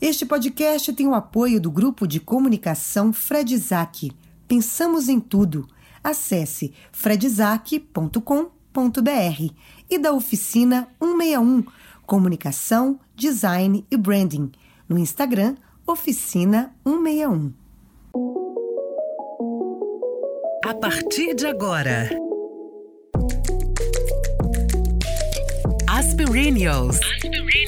Este podcast tem o apoio do grupo de comunicação Fred Isaac. Pensamos em tudo. Acesse fredzak.com.br e da oficina 161 Comunicação, Design e Branding no Instagram Oficina 161. A partir de agora, Aspirinios. A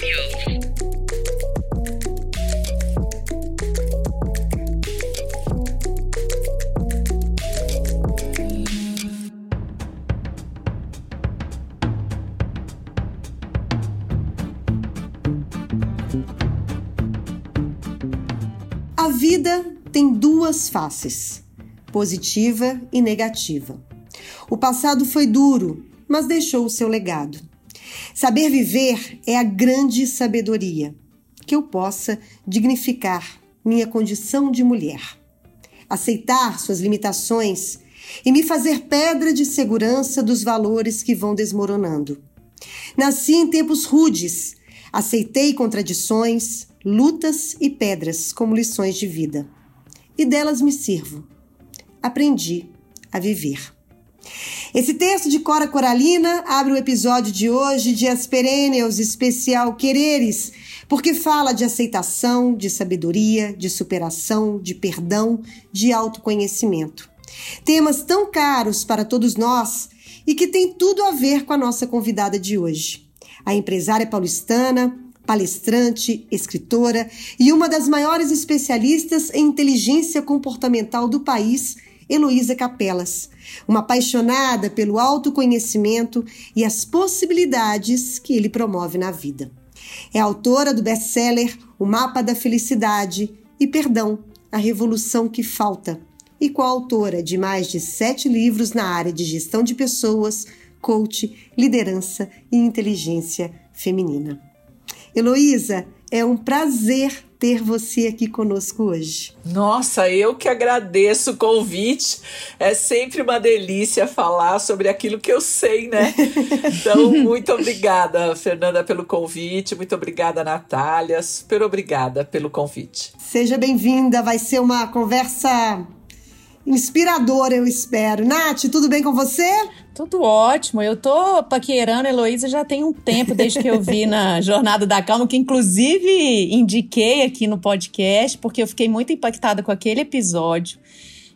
tem duas faces, positiva e negativa. O passado foi duro, mas deixou o seu legado. Saber viver é a grande sabedoria que eu possa dignificar minha condição de mulher, aceitar suas limitações e me fazer pedra de segurança dos valores que vão desmoronando. Nasci em tempos rudes, aceitei contradições, lutas e pedras como lições de vida. E delas me sirvo. Aprendi a viver. Esse texto de Cora Coralina abre o episódio de hoje de As Perennials especial Quereres, porque fala de aceitação, de sabedoria, de superação, de perdão, de autoconhecimento. Temas tão caros para todos nós e que tem tudo a ver com a nossa convidada de hoje. A empresária paulistana, palestrante, escritora e uma das maiores especialistas em inteligência comportamental do país, Heloísa Capelas, uma apaixonada pelo autoconhecimento e as possibilidades que ele promove na vida. É autora do best-seller O Mapa da Felicidade e Perdão, a Revolução que Falta, e coautora de mais de sete livros na área de gestão de pessoas, coach, liderança e inteligência feminina. Heloísa, é um prazer ter você aqui conosco hoje. Nossa, eu que agradeço o convite. É sempre uma delícia falar sobre aquilo que eu sei, né? Então, muito obrigada, Fernanda, pelo convite. Muito obrigada, Natália. Super obrigada pelo convite. Seja bem-vinda. Vai ser uma conversa inspiradora, eu espero. Nath, tudo bem com você? Tudo ótimo. Eu tô paquerando a Heloísa já tem um tempo, desde que eu vi na Jornada da Calma, que inclusive indiquei aqui no podcast, porque eu fiquei muito impactada com aquele episódio.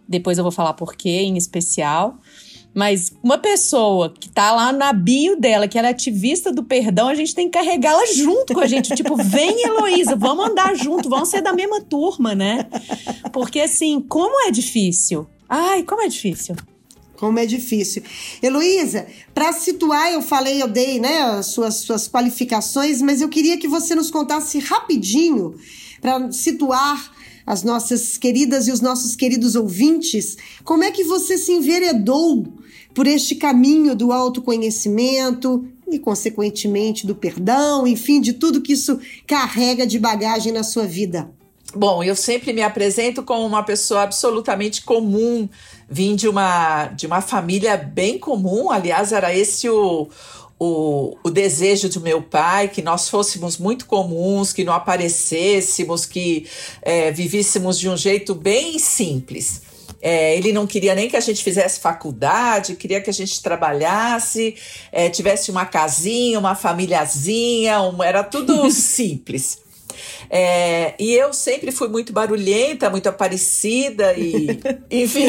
Depois eu vou falar por quê, em especial. Mas uma pessoa que tá lá na bio dela, que ela é ativista do perdão, a gente tem que carregá-la junto com a gente. Tipo, vem Heloísa, vamos andar junto, vamos ser da mesma turma, né? Porque assim, como é difícil. Ai, como é difícil. Como é difícil. Heloísa, para situar, eu falei, eu dei né, as suas, suas qualificações, mas eu queria que você nos contasse rapidinho, para situar as nossas queridas e os nossos queridos ouvintes, como é que você se enveredou por este caminho do autoconhecimento e, consequentemente, do perdão, enfim, de tudo que isso carrega de bagagem na sua vida? Bom, eu sempre me apresento como uma pessoa absolutamente comum, vim de uma, de uma família bem comum, aliás, era esse o, o, o desejo do meu pai, que nós fôssemos muito comuns, que não aparecêssemos, que é, vivíssemos de um jeito bem simples. É, ele não queria nem que a gente fizesse faculdade, queria que a gente trabalhasse, é, tivesse uma casinha, uma famíliazinha, uma, era tudo simples. É, e eu sempre fui muito barulhenta, muito aparecida e, enfim,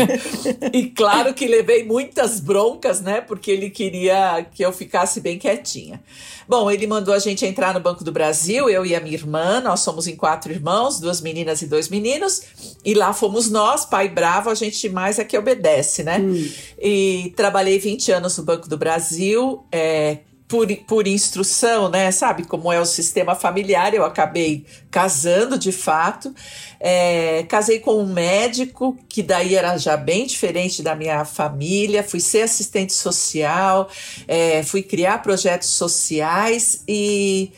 e claro que levei muitas broncas, né? Porque ele queria que eu ficasse bem quietinha. Bom, ele mandou a gente entrar no Banco do Brasil, eu e a minha irmã, nós somos em quatro irmãos, duas meninas e dois meninos, e lá fomos nós, pai bravo, a gente mais é que obedece, né? Hum. E trabalhei 20 anos no Banco do Brasil, é, por, por instrução, né? Sabe como é o sistema familiar? Eu acabei casando de fato. É, casei com um médico, que daí era já bem diferente da minha família. Fui ser assistente social, é, fui criar projetos sociais e,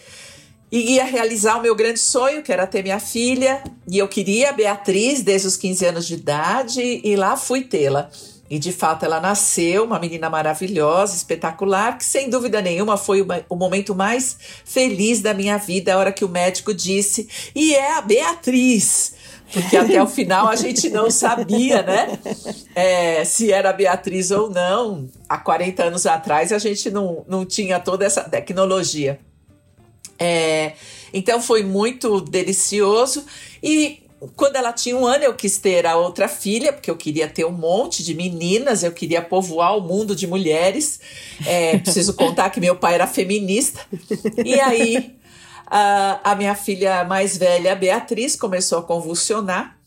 e ia realizar o meu grande sonho, que era ter minha filha. E eu queria a Beatriz desde os 15 anos de idade, e lá fui tê-la. E de fato ela nasceu, uma menina maravilhosa, espetacular, que sem dúvida nenhuma foi o, o, momento mais feliz da minha vida, a hora que o médico disse: e é a Beatriz. Porque até o final a gente não sabia, né? É, se era a Beatriz ou não. Há 40 anos atrás a gente não, não tinha toda essa tecnologia. É, então foi muito delicioso. E quando ela tinha um ano, eu quis ter a outra filha, porque eu queria ter um monte de meninas, eu queria povoar o mundo de mulheres. É, preciso contar que meu pai era feminista. E aí, a, a minha filha mais velha, Beatriz, começou a convulsionar.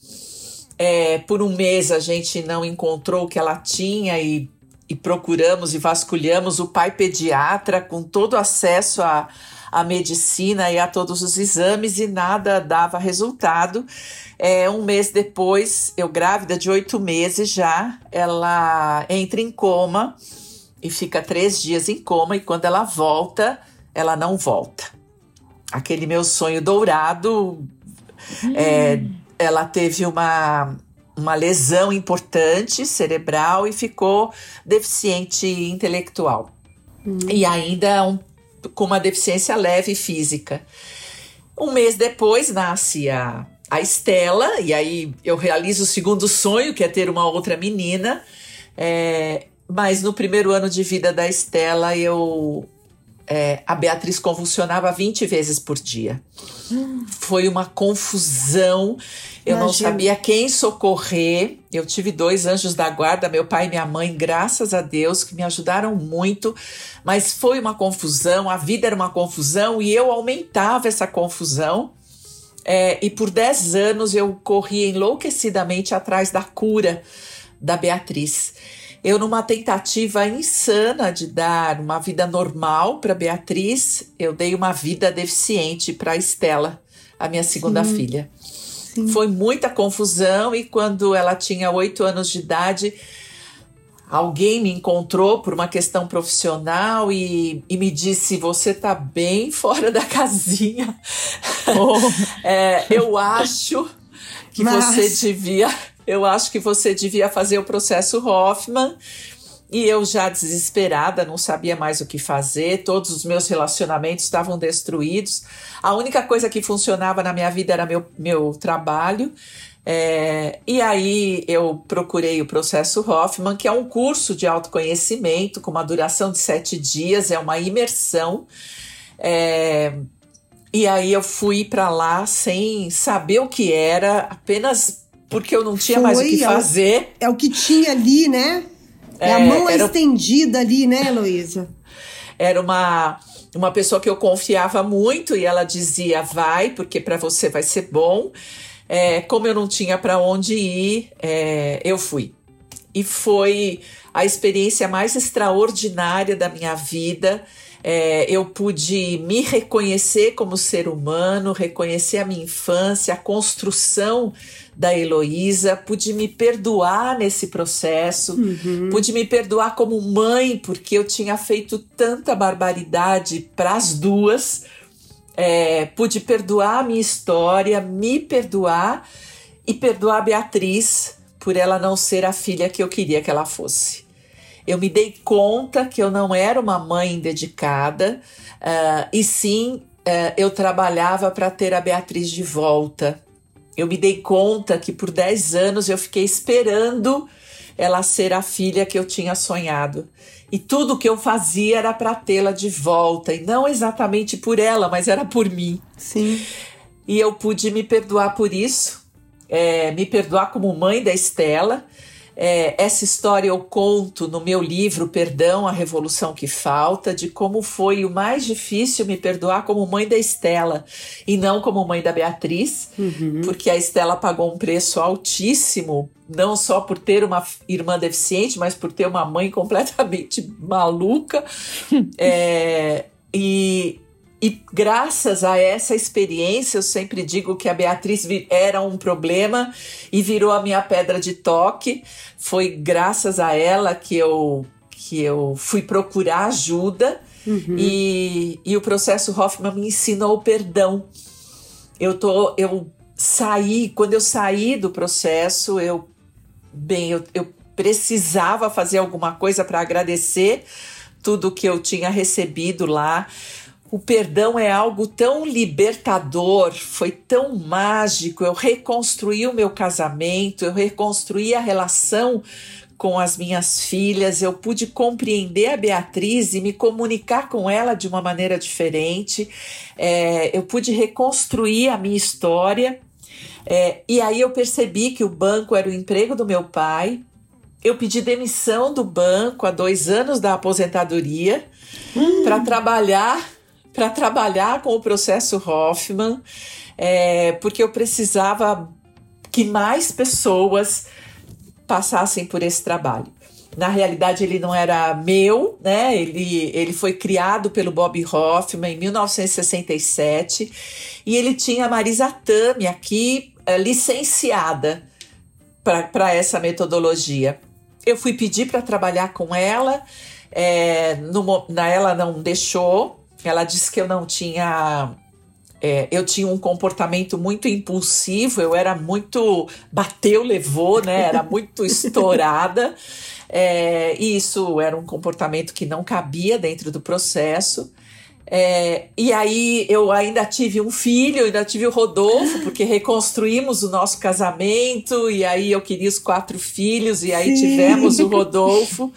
É, por um mês a gente não encontrou o que ela tinha e, e procuramos e vasculhamos o pai pediatra com todo acesso a a medicina e a todos os exames e nada dava resultado. É, um mês depois, eu grávida de oito meses já, ela entra em coma e fica três dias em coma e quando ela volta, ela não volta. Aquele meu sonho dourado, hum. é, ela teve uma uma lesão importante cerebral e ficou deficiente intelectual. Hum. E ainda um com uma deficiência leve física. Um mês depois nasce a, a Estela, e aí eu realizo o segundo sonho, que é ter uma outra menina. É, mas no primeiro ano de vida da Estela, eu é, a Beatriz convulsionava 20 vezes por dia. Hum. Foi uma confusão. Eu Imagina. não sabia quem socorrer. Eu tive dois anjos da guarda, meu pai e minha mãe, graças a Deus, que me ajudaram muito. Mas foi uma confusão, a vida era uma confusão e eu aumentava essa confusão. É, e por 10 anos eu corri enlouquecidamente atrás da cura da Beatriz. Eu, numa tentativa insana de dar uma vida normal para Beatriz, eu dei uma vida deficiente para Estela, a minha segunda Sim. filha. Sim. Foi muita confusão e quando ela tinha oito anos de idade, alguém me encontrou por uma questão profissional e, e me disse: Você tá bem fora da casinha. Oh. é, eu acho que Mas... você devia eu acho que você devia fazer o processo Hoffman. E eu já desesperada, não sabia mais o que fazer, todos os meus relacionamentos estavam destruídos. A única coisa que funcionava na minha vida era meu, meu trabalho. É, e aí eu procurei o processo Hoffman, que é um curso de autoconhecimento com uma duração de sete dias, é uma imersão. É, e aí eu fui para lá sem saber o que era, apenas porque eu não tinha Foi, mais o que fazer. É o, é o que tinha ali, né? É, é a mão era, estendida ali, né, Heloísa? Era uma, uma pessoa que eu confiava muito e ela dizia: vai, porque para você vai ser bom. É, como eu não tinha para onde ir, é, eu fui. E foi a experiência mais extraordinária da minha vida. É, eu pude me reconhecer como ser humano, reconhecer a minha infância, a construção da Heloísa, pude me perdoar nesse processo, uhum. pude me perdoar como mãe, porque eu tinha feito tanta barbaridade para as duas. É, pude perdoar a minha história, me perdoar e perdoar a Beatriz por ela não ser a filha que eu queria que ela fosse. Eu me dei conta que eu não era uma mãe dedicada, uh, e sim uh, eu trabalhava para ter a Beatriz de volta eu me dei conta que por 10 anos eu fiquei esperando ela ser a filha que eu tinha sonhado. E tudo que eu fazia era para tê-la de volta, e não exatamente por ela, mas era por mim. Sim. E eu pude me perdoar por isso, é, me perdoar como mãe da Estela, é, essa história eu conto no meu livro Perdão, a Revolução que Falta, de como foi o mais difícil me perdoar como mãe da Estela e não como mãe da Beatriz, uhum. porque a Estela pagou um preço altíssimo, não só por ter uma irmã deficiente, mas por ter uma mãe completamente maluca. é, e, e graças a essa experiência, eu sempre digo que a Beatriz era um problema e virou a minha pedra de toque. Foi graças a ela que eu, que eu fui procurar ajuda uhum. e, e o processo Hoffman me ensinou o perdão. Eu, tô, eu saí, quando eu saí do processo, eu, bem, eu, eu precisava fazer alguma coisa para agradecer tudo que eu tinha recebido lá. O perdão é algo tão libertador, foi tão mágico. Eu reconstruí o meu casamento, eu reconstruí a relação com as minhas filhas, eu pude compreender a Beatriz e me comunicar com ela de uma maneira diferente. É, eu pude reconstruir a minha história. É, e aí eu percebi que o banco era o emprego do meu pai. Eu pedi demissão do banco há dois anos da aposentadoria hum. para trabalhar para trabalhar com o processo Hoffman, é, porque eu precisava que mais pessoas passassem por esse trabalho. Na realidade, ele não era meu, né? Ele, ele foi criado pelo Bob Hoffman em 1967 e ele tinha a Marisa Tami aqui é, licenciada para essa metodologia. Eu fui pedir para trabalhar com ela, é, no, na, ela não deixou, ela disse que eu não tinha. É, eu tinha um comportamento muito impulsivo, eu era muito. bateu, levou, né? Era muito estourada. É, e isso era um comportamento que não cabia dentro do processo. É, e aí eu ainda tive um filho, ainda tive o Rodolfo, porque reconstruímos o nosso casamento, e aí eu queria os quatro filhos, e aí Sim. tivemos o Rodolfo.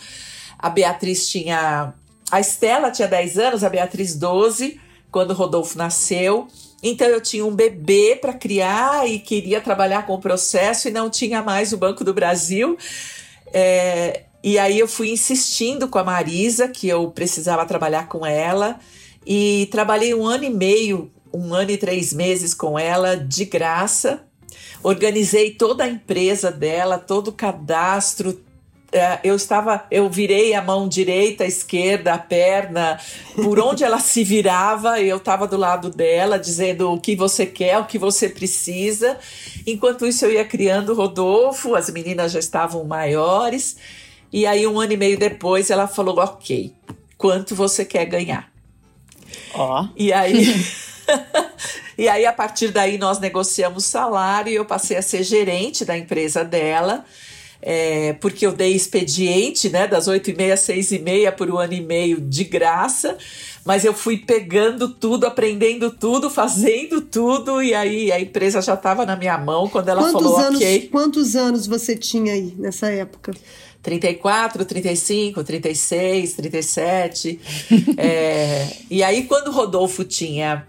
A Beatriz tinha a Estela tinha 10 anos, a Beatriz 12, quando o Rodolfo nasceu. Então eu tinha um bebê para criar e queria trabalhar com o processo e não tinha mais o Banco do Brasil. É, e aí eu fui insistindo com a Marisa que eu precisava trabalhar com ela e trabalhei um ano e meio, um ano e três meses com ela de graça. Organizei toda a empresa dela, todo o cadastro, eu estava, eu virei a mão direita, a esquerda, a perna, por onde ela se virava, eu estava do lado dela, dizendo o que você quer, o que você precisa. Enquanto isso, eu ia criando o Rodolfo, as meninas já estavam maiores. E aí, um ano e meio depois, ela falou: Ok, quanto você quer ganhar? Ó. Oh. E aí. e aí, a partir daí, nós negociamos salário e eu passei a ser gerente da empresa dela é, porque eu dei expediente, né, das oito e meia às seis e meia por um ano e meio de graça, mas eu fui pegando tudo, aprendendo tudo, fazendo tudo, e aí a empresa já estava na minha mão quando ela quantos falou anos, ok. Quantos anos você tinha aí nessa época? 34, 35, 36, 37. é, e aí, quando o Rodolfo tinha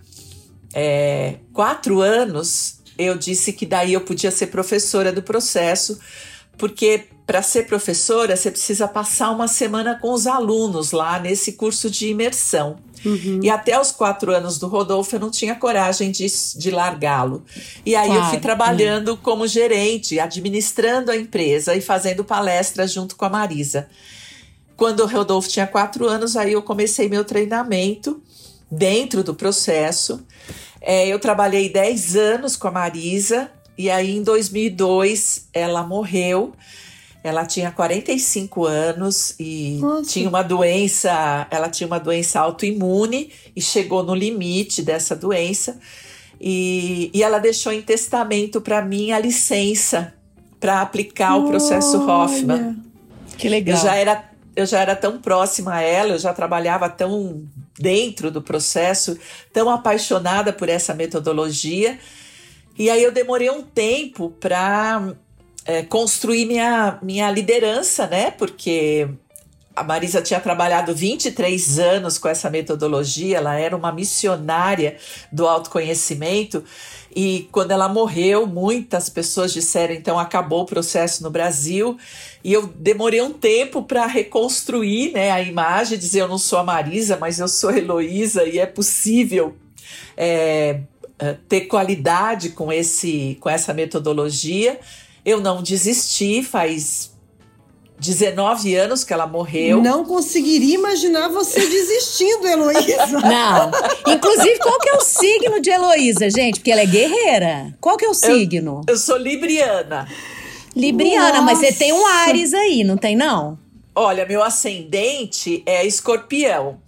é, quatro anos, eu disse que daí eu podia ser professora do processo, porque para ser professora você precisa passar uma semana com os alunos lá nesse curso de imersão. Uhum. E até os quatro anos do Rodolfo eu não tinha coragem de, de largá-lo. E aí claro. eu fui trabalhando uhum. como gerente, administrando a empresa e fazendo palestras junto com a Marisa. Quando o Rodolfo tinha quatro anos, aí eu comecei meu treinamento dentro do processo. É, eu trabalhei dez anos com a Marisa e aí, em 2002, ela morreu. Ela tinha 45 anos e Nossa. tinha uma doença, ela tinha uma doença autoimune e chegou no limite dessa doença. E, e ela deixou em testamento para mim a licença para aplicar Olha. o processo Hoffman. Que legal. Eu já era eu já era tão próxima a ela, eu já trabalhava tão dentro do processo, tão apaixonada por essa metodologia e aí eu demorei um tempo para é, construir minha, minha liderança, né? Porque a Marisa tinha trabalhado 23 anos com essa metodologia, ela era uma missionária do autoconhecimento. E quando ela morreu, muitas pessoas disseram: então acabou o processo no Brasil. E eu demorei um tempo para reconstruir né, a imagem, dizer: eu não sou a Marisa, mas eu sou a Heloísa, e é possível é, ter qualidade com, esse, com essa metodologia. Eu não desisti, faz 19 anos que ela morreu. Não conseguiria imaginar você desistindo, Heloísa. Não. Inclusive, qual que é o signo de Heloísa, gente? Porque ela é guerreira. Qual que é o signo? Eu, eu sou libriana. Libriana, Nossa. mas você tem um Ares aí, não tem não? Olha, meu ascendente é escorpião.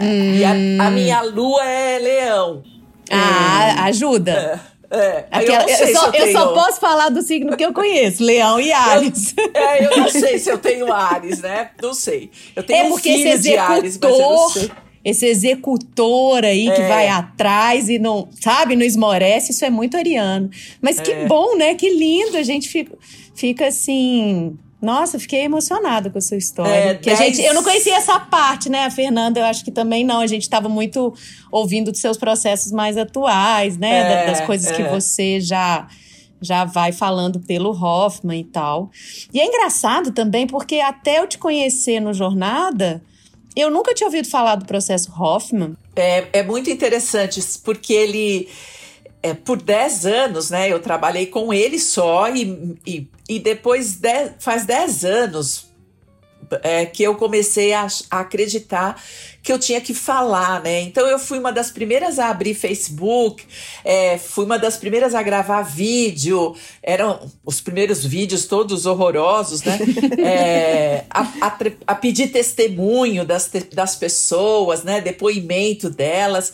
Hum. E a, a minha lua é leão. Ah, é. ajuda. É, Aquela, eu, eu, só, eu, eu, só, posso falar do signo que eu conheço, Leão e Ares. Eu, é, eu não sei se eu tenho Ares, né? Não sei. Eu tenho é porque um filho esse executor, de Ares, mas eu não sei. Esse executor aí é. que vai atrás e não, sabe, não esmorece, isso é muito ariano. Mas que é. bom, né? Que lindo, a gente fica, fica assim nossa, fiquei emocionada com a sua história. É, que dez... a gente, eu não conhecia essa parte, né? A Fernanda, eu acho que também não. A gente estava muito ouvindo dos seus processos mais atuais, né? É, das coisas é. que você já já vai falando pelo Hoffman e tal. E é engraçado também porque até eu te conhecer no Jornada, eu nunca tinha ouvido falar do processo Hoffman. É, é muito interessante, porque ele é, por 10 anos, né? Eu trabalhei com ele só e, e, e depois de, faz 10 anos é, que eu comecei a, a, acreditar que eu tinha que falar, né? Então eu fui uma das primeiras a abrir Facebook, é, fui uma das primeiras a gravar vídeo, eram os primeiros vídeos todos horrorosos, né? É, a, a, a, pedir testemunho das, das pessoas, né? Depoimento delas,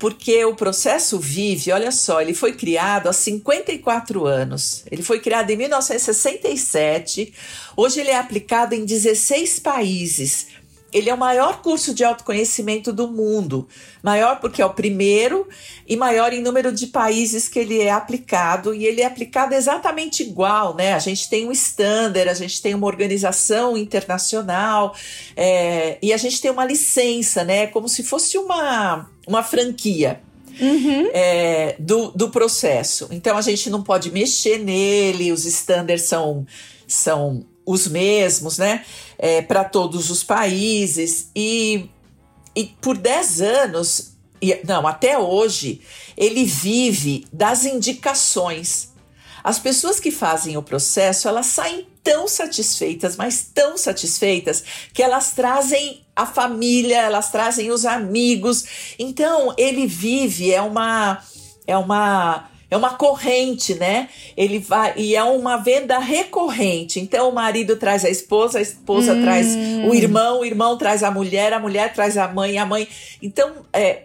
porque o processo Vive, olha só, ele foi criado há 54 anos. Ele foi criado em 1967. Hoje ele é aplicado em 16 países. Ele é o maior curso de autoconhecimento do mundo. Maior porque é o primeiro e maior em número de países que ele é aplicado. E ele é aplicado exatamente igual, né? A gente tem um standard, a gente tem uma organização internacional é, e a gente tem uma licença, né? Como se fosse uma, uma franquia. Uhum. É, do, do processo. Então a gente não pode mexer nele, os standards são, são os mesmos, né? É, para todos os países. E, e por 10 anos, e, não, até hoje, ele vive das indicações. As pessoas que fazem o processo, elas saem tão satisfeitas, mas tão satisfeitas, que elas trazem a família, elas trazem os amigos. Então, ele vive, é uma. É uma é uma corrente, né? Ele vai e é uma venda recorrente. Então o marido traz a esposa, a esposa hum. traz o irmão, o irmão traz a mulher, a mulher traz a mãe, a mãe. Então é,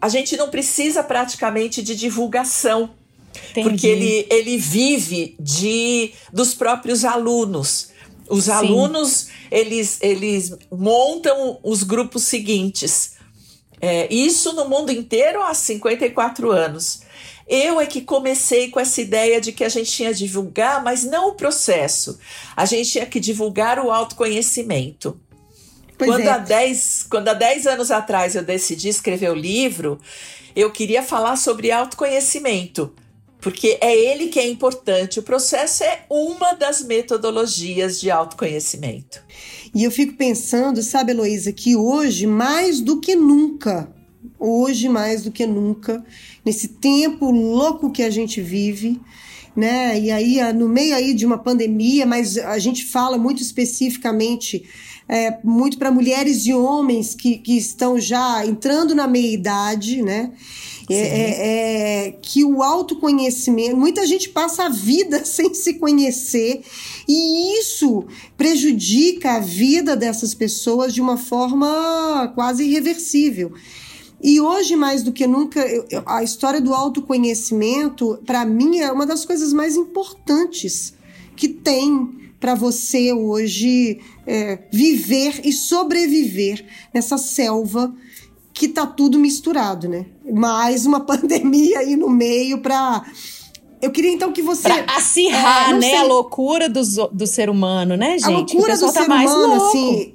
a gente não precisa praticamente de divulgação. Entendi. Porque ele, ele vive de dos próprios alunos. Os Sim. alunos, eles, eles montam os grupos seguintes. É, isso no mundo inteiro há 54 anos. Eu é que comecei com essa ideia de que a gente tinha que divulgar, mas não o processo. A gente tinha que divulgar o autoconhecimento. quando, é. há dez, quando há 10 anos atrás eu decidi escrever o livro, eu queria falar sobre autoconhecimento, porque é ele que é importante. O processo é uma das metodologias de autoconhecimento. E eu fico pensando, sabe, Heloísa, que hoje, mais do que nunca, hoje mais do que nunca, nesse tempo louco que a gente vive, né? E aí, no meio aí de uma pandemia, mas a gente fala muito especificamente é, muito para mulheres e homens que, que estão já entrando na meia-idade, né? É, é, é, que o autoconhecimento, muita gente passa a vida sem se conhecer e isso prejudica a vida dessas pessoas de uma forma quase irreversível. E hoje, mais do que nunca, eu, a história do autoconhecimento, para mim, é uma das coisas mais importantes que tem para você hoje é, viver e sobreviver nessa selva que tá tudo misturado, né? Mais uma pandemia aí no meio para eu queria então que você. Pra acirrar, é, né? Sei, a loucura do, do ser humano, né, gente? A loucura do tá ser humano, louco. assim.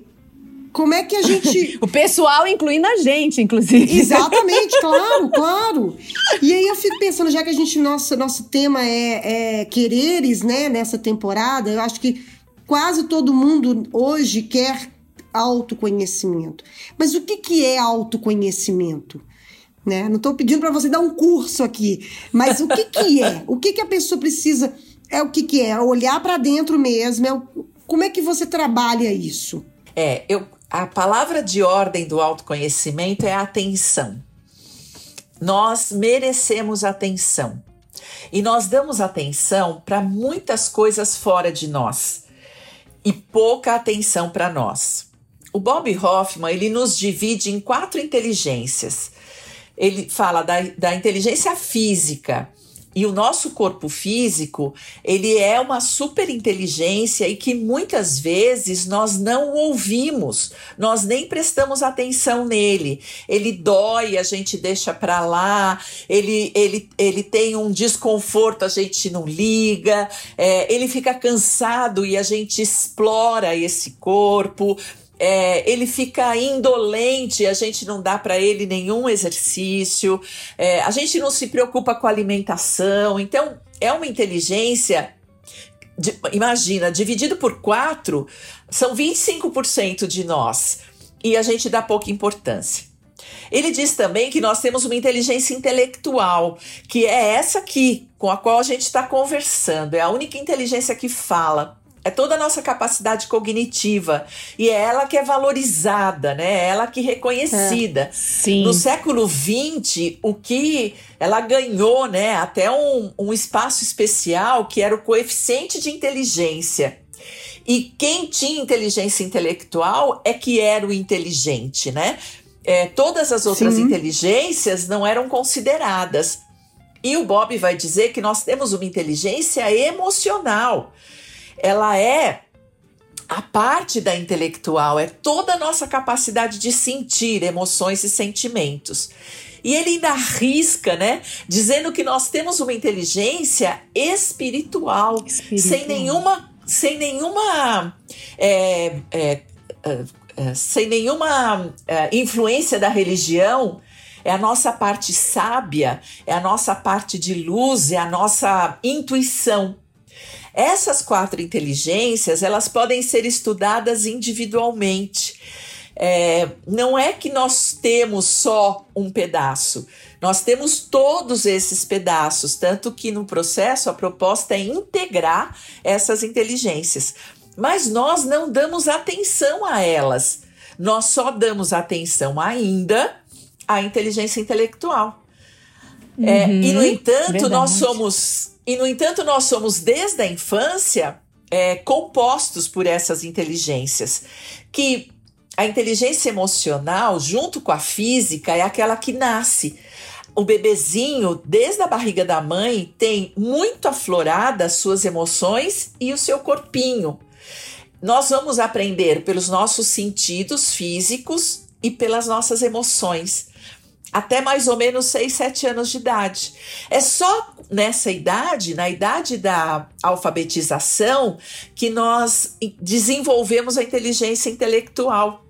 Como é que a gente. o pessoal incluindo a gente, inclusive. Exatamente, claro, claro. E aí eu fico pensando, já que a gente, nosso, nosso tema é, é quereres, né, nessa temporada, eu acho que quase todo mundo hoje quer autoconhecimento. Mas o que, que é autoconhecimento? Né? Não estou pedindo para você dar um curso aqui, mas o que, que é? O que, que a pessoa precisa? É o que, que é? Olhar para dentro mesmo. É o... Como é que você trabalha isso? É, eu, a palavra de ordem do autoconhecimento é atenção. Nós merecemos atenção. E nós damos atenção para muitas coisas fora de nós e pouca atenção para nós. O Bob Hoffman ele nos divide em quatro inteligências. Ele fala da, da inteligência física, E o nosso corpo físico, ele é uma super inteligência e que muitas vezes nós não ouvimos, nós nem prestamos atenção nele. Ele dói, a gente deixa para lá, ele, ele, ele tem um desconforto, a gente não liga, é, ele fica cansado e a gente explora esse corpo é, ele fica indolente, a gente não dá para ele nenhum exercício, é, a gente não se preocupa com alimentação. Então, é uma inteligência. De, imagina, dividido por quatro, são 25% de nós e a gente dá pouca importância. Ele diz também que nós temos uma inteligência intelectual, que é essa aqui, com a qual a gente está conversando, é a única inteligência que fala é toda a nossa capacidade cognitiva e é ela que é valorizada, né? É ela que é reconhecida. É, sim. No século XX, o que ela ganhou, né? Até um, um espaço especial que era o coeficiente de inteligência. E quem tinha inteligência intelectual é que era o inteligente, né? É, todas as outras Sim. inteligências não eram consideradas. E o Bob vai dizer que nós temos uma inteligência emocional ela é a parte da intelectual, é toda a nossa capacidade de sentir emoções e sentimentos. E ele ainda arrisca, né? Dizendo que nós temos uma inteligência espiritual, espiritual. sem nenhuma, sem nenhuma, é, é, é, é sem nenhuma é, influência da religião. É a nossa parte sábia, é a nossa parte de luz, é a nossa intuição. Essas quatro inteligências, elas podem ser estudadas individualmente. É, não é que nós temos só um pedaço, nós temos todos esses pedaços, tanto que no processo a proposta é integrar essas inteligências. Mas nós não damos atenção a elas, nós só damos atenção ainda à inteligência intelectual. Uhum, é, e, no uhum. entanto, verdade. nós somos e, no entanto, nós somos desde a infância é, compostos por essas inteligências, que a inteligência emocional, junto com a física, é aquela que nasce. O bebezinho, desde a barriga da mãe, tem muito afloradas suas emoções e o seu corpinho. Nós vamos aprender pelos nossos sentidos físicos e pelas nossas emoções até mais ou menos 6, 7 anos de idade. É só nessa idade, na idade da alfabetização, que nós desenvolvemos a inteligência intelectual.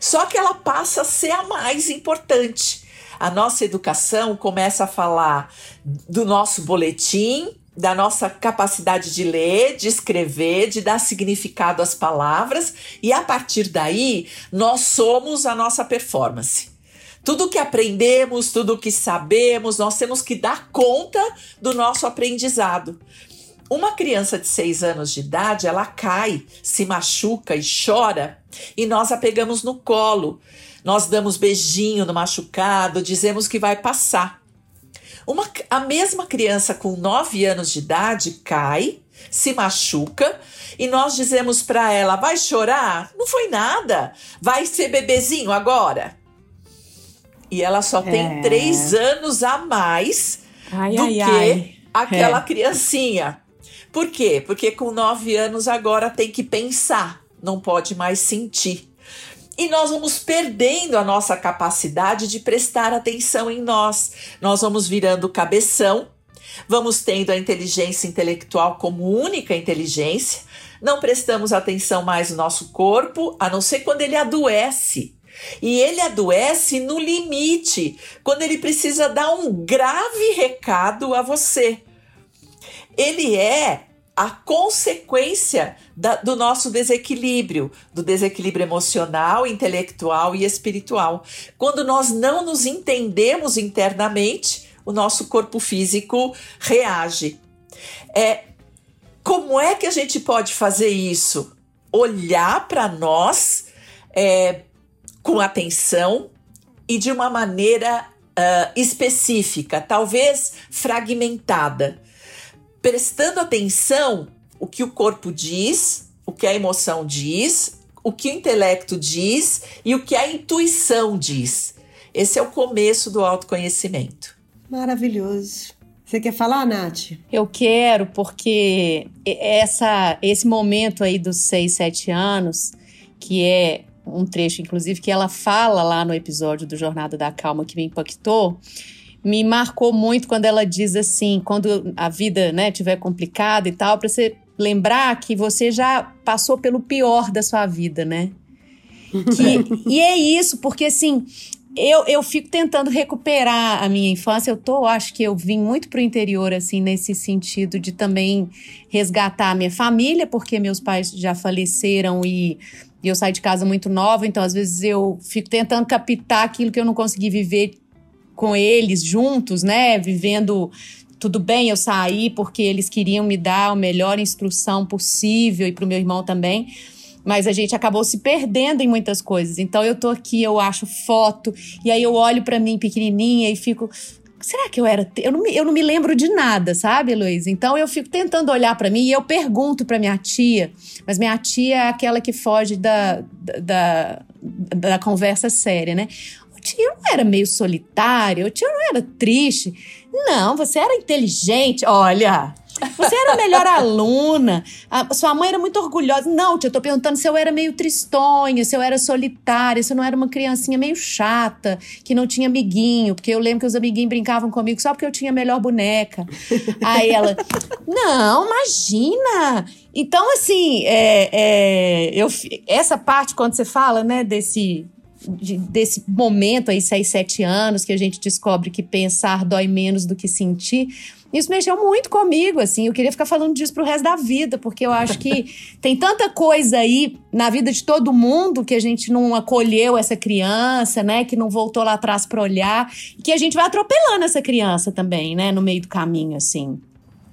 Só que ela passa a ser a mais importante. A nossa educação começa a falar do nosso boletim, da nossa capacidade de ler, de escrever, de dar significado às palavras, e a partir daí nós somos a nossa performance. Tudo que aprendemos, tudo que sabemos, nós temos que dar conta do nosso aprendizado. Uma criança de seis anos de idade, ela cai, se machuca e chora, e nós a pegamos no colo. Nós damos beijinho no machucado, dizemos que vai passar. Uma, a mesma criança com nove anos de idade cai, se machuca e nós dizemos para ela: vai chorar? Não foi nada, vai ser bebezinho agora. E ela só tem é. três anos a mais ai, do ai, que ai. aquela é. criancinha. Por quê? Porque com nove anos agora tem que pensar, não pode mais sentir. E nós vamos perdendo a nossa capacidade de prestar atenção em nós. Nós vamos virando cabeção, vamos tendo a inteligência intelectual como única inteligência, não prestamos atenção mais no nosso corpo, a não ser quando ele adoece. E ele adoece no limite, quando ele precisa dar um grave recado a você. Ele é a consequência da, do nosso desequilíbrio, do desequilíbrio emocional, intelectual e espiritual. Quando nós não nos entendemos internamente, o nosso corpo físico reage. É, como é que a gente pode fazer isso? Olhar para nós, é, com atenção e de uma maneira uh, específica, talvez fragmentada, prestando atenção o que o corpo diz, o que a emoção diz, o que o intelecto diz e o que a intuição diz. Esse é o começo do autoconhecimento. Maravilhoso. Você quer falar, Nath? Eu quero, porque essa, esse momento aí dos seis, sete anos, que é um trecho, inclusive, que ela fala lá no episódio do Jornada da Calma que me impactou, me marcou muito quando ela diz assim, quando a vida né, tiver complicada e tal, para você lembrar que você já passou pelo pior da sua vida, né? Que, e é isso, porque assim, eu, eu fico tentando recuperar a minha infância. Eu tô, acho que eu vim muito pro interior, assim, nesse sentido de também resgatar a minha família, porque meus pais já faleceram e, e eu saí de casa muito nova, então às vezes eu fico tentando captar aquilo que eu não consegui viver com eles juntos, né? Vivendo tudo bem eu saí porque eles queriam me dar a melhor instrução possível e para o meu irmão também mas a gente acabou se perdendo em muitas coisas. Então eu tô aqui, eu acho foto, e aí eu olho para mim pequenininha e fico. Será que eu era. Eu não, me, eu não me lembro de nada, sabe, Luiz? Então eu fico tentando olhar para mim e eu pergunto para minha tia, mas minha tia é aquela que foge da, da, da conversa séria, né? O tio não era meio solitário, o tio não era triste. Não, você era inteligente. Olha, você era a melhor aluna. A sua mãe era muito orgulhosa. Não, tia, eu tô perguntando se eu era meio tristonha, se eu era solitária, se eu não era uma criancinha meio chata, que não tinha amiguinho. Porque eu lembro que os amiguinhos brincavam comigo só porque eu tinha a melhor boneca. Aí ela, não, imagina. Então, assim, é, é, eu, essa parte, quando você fala, né, desse de, desse momento aí, seis, sete anos, que a gente descobre que pensar dói menos do que sentir. Isso mexeu muito comigo, assim. Eu queria ficar falando disso pro resto da vida, porque eu acho que tem tanta coisa aí na vida de todo mundo que a gente não acolheu essa criança, né? Que não voltou lá atrás para olhar. Que a gente vai atropelando essa criança também, né? No meio do caminho, assim.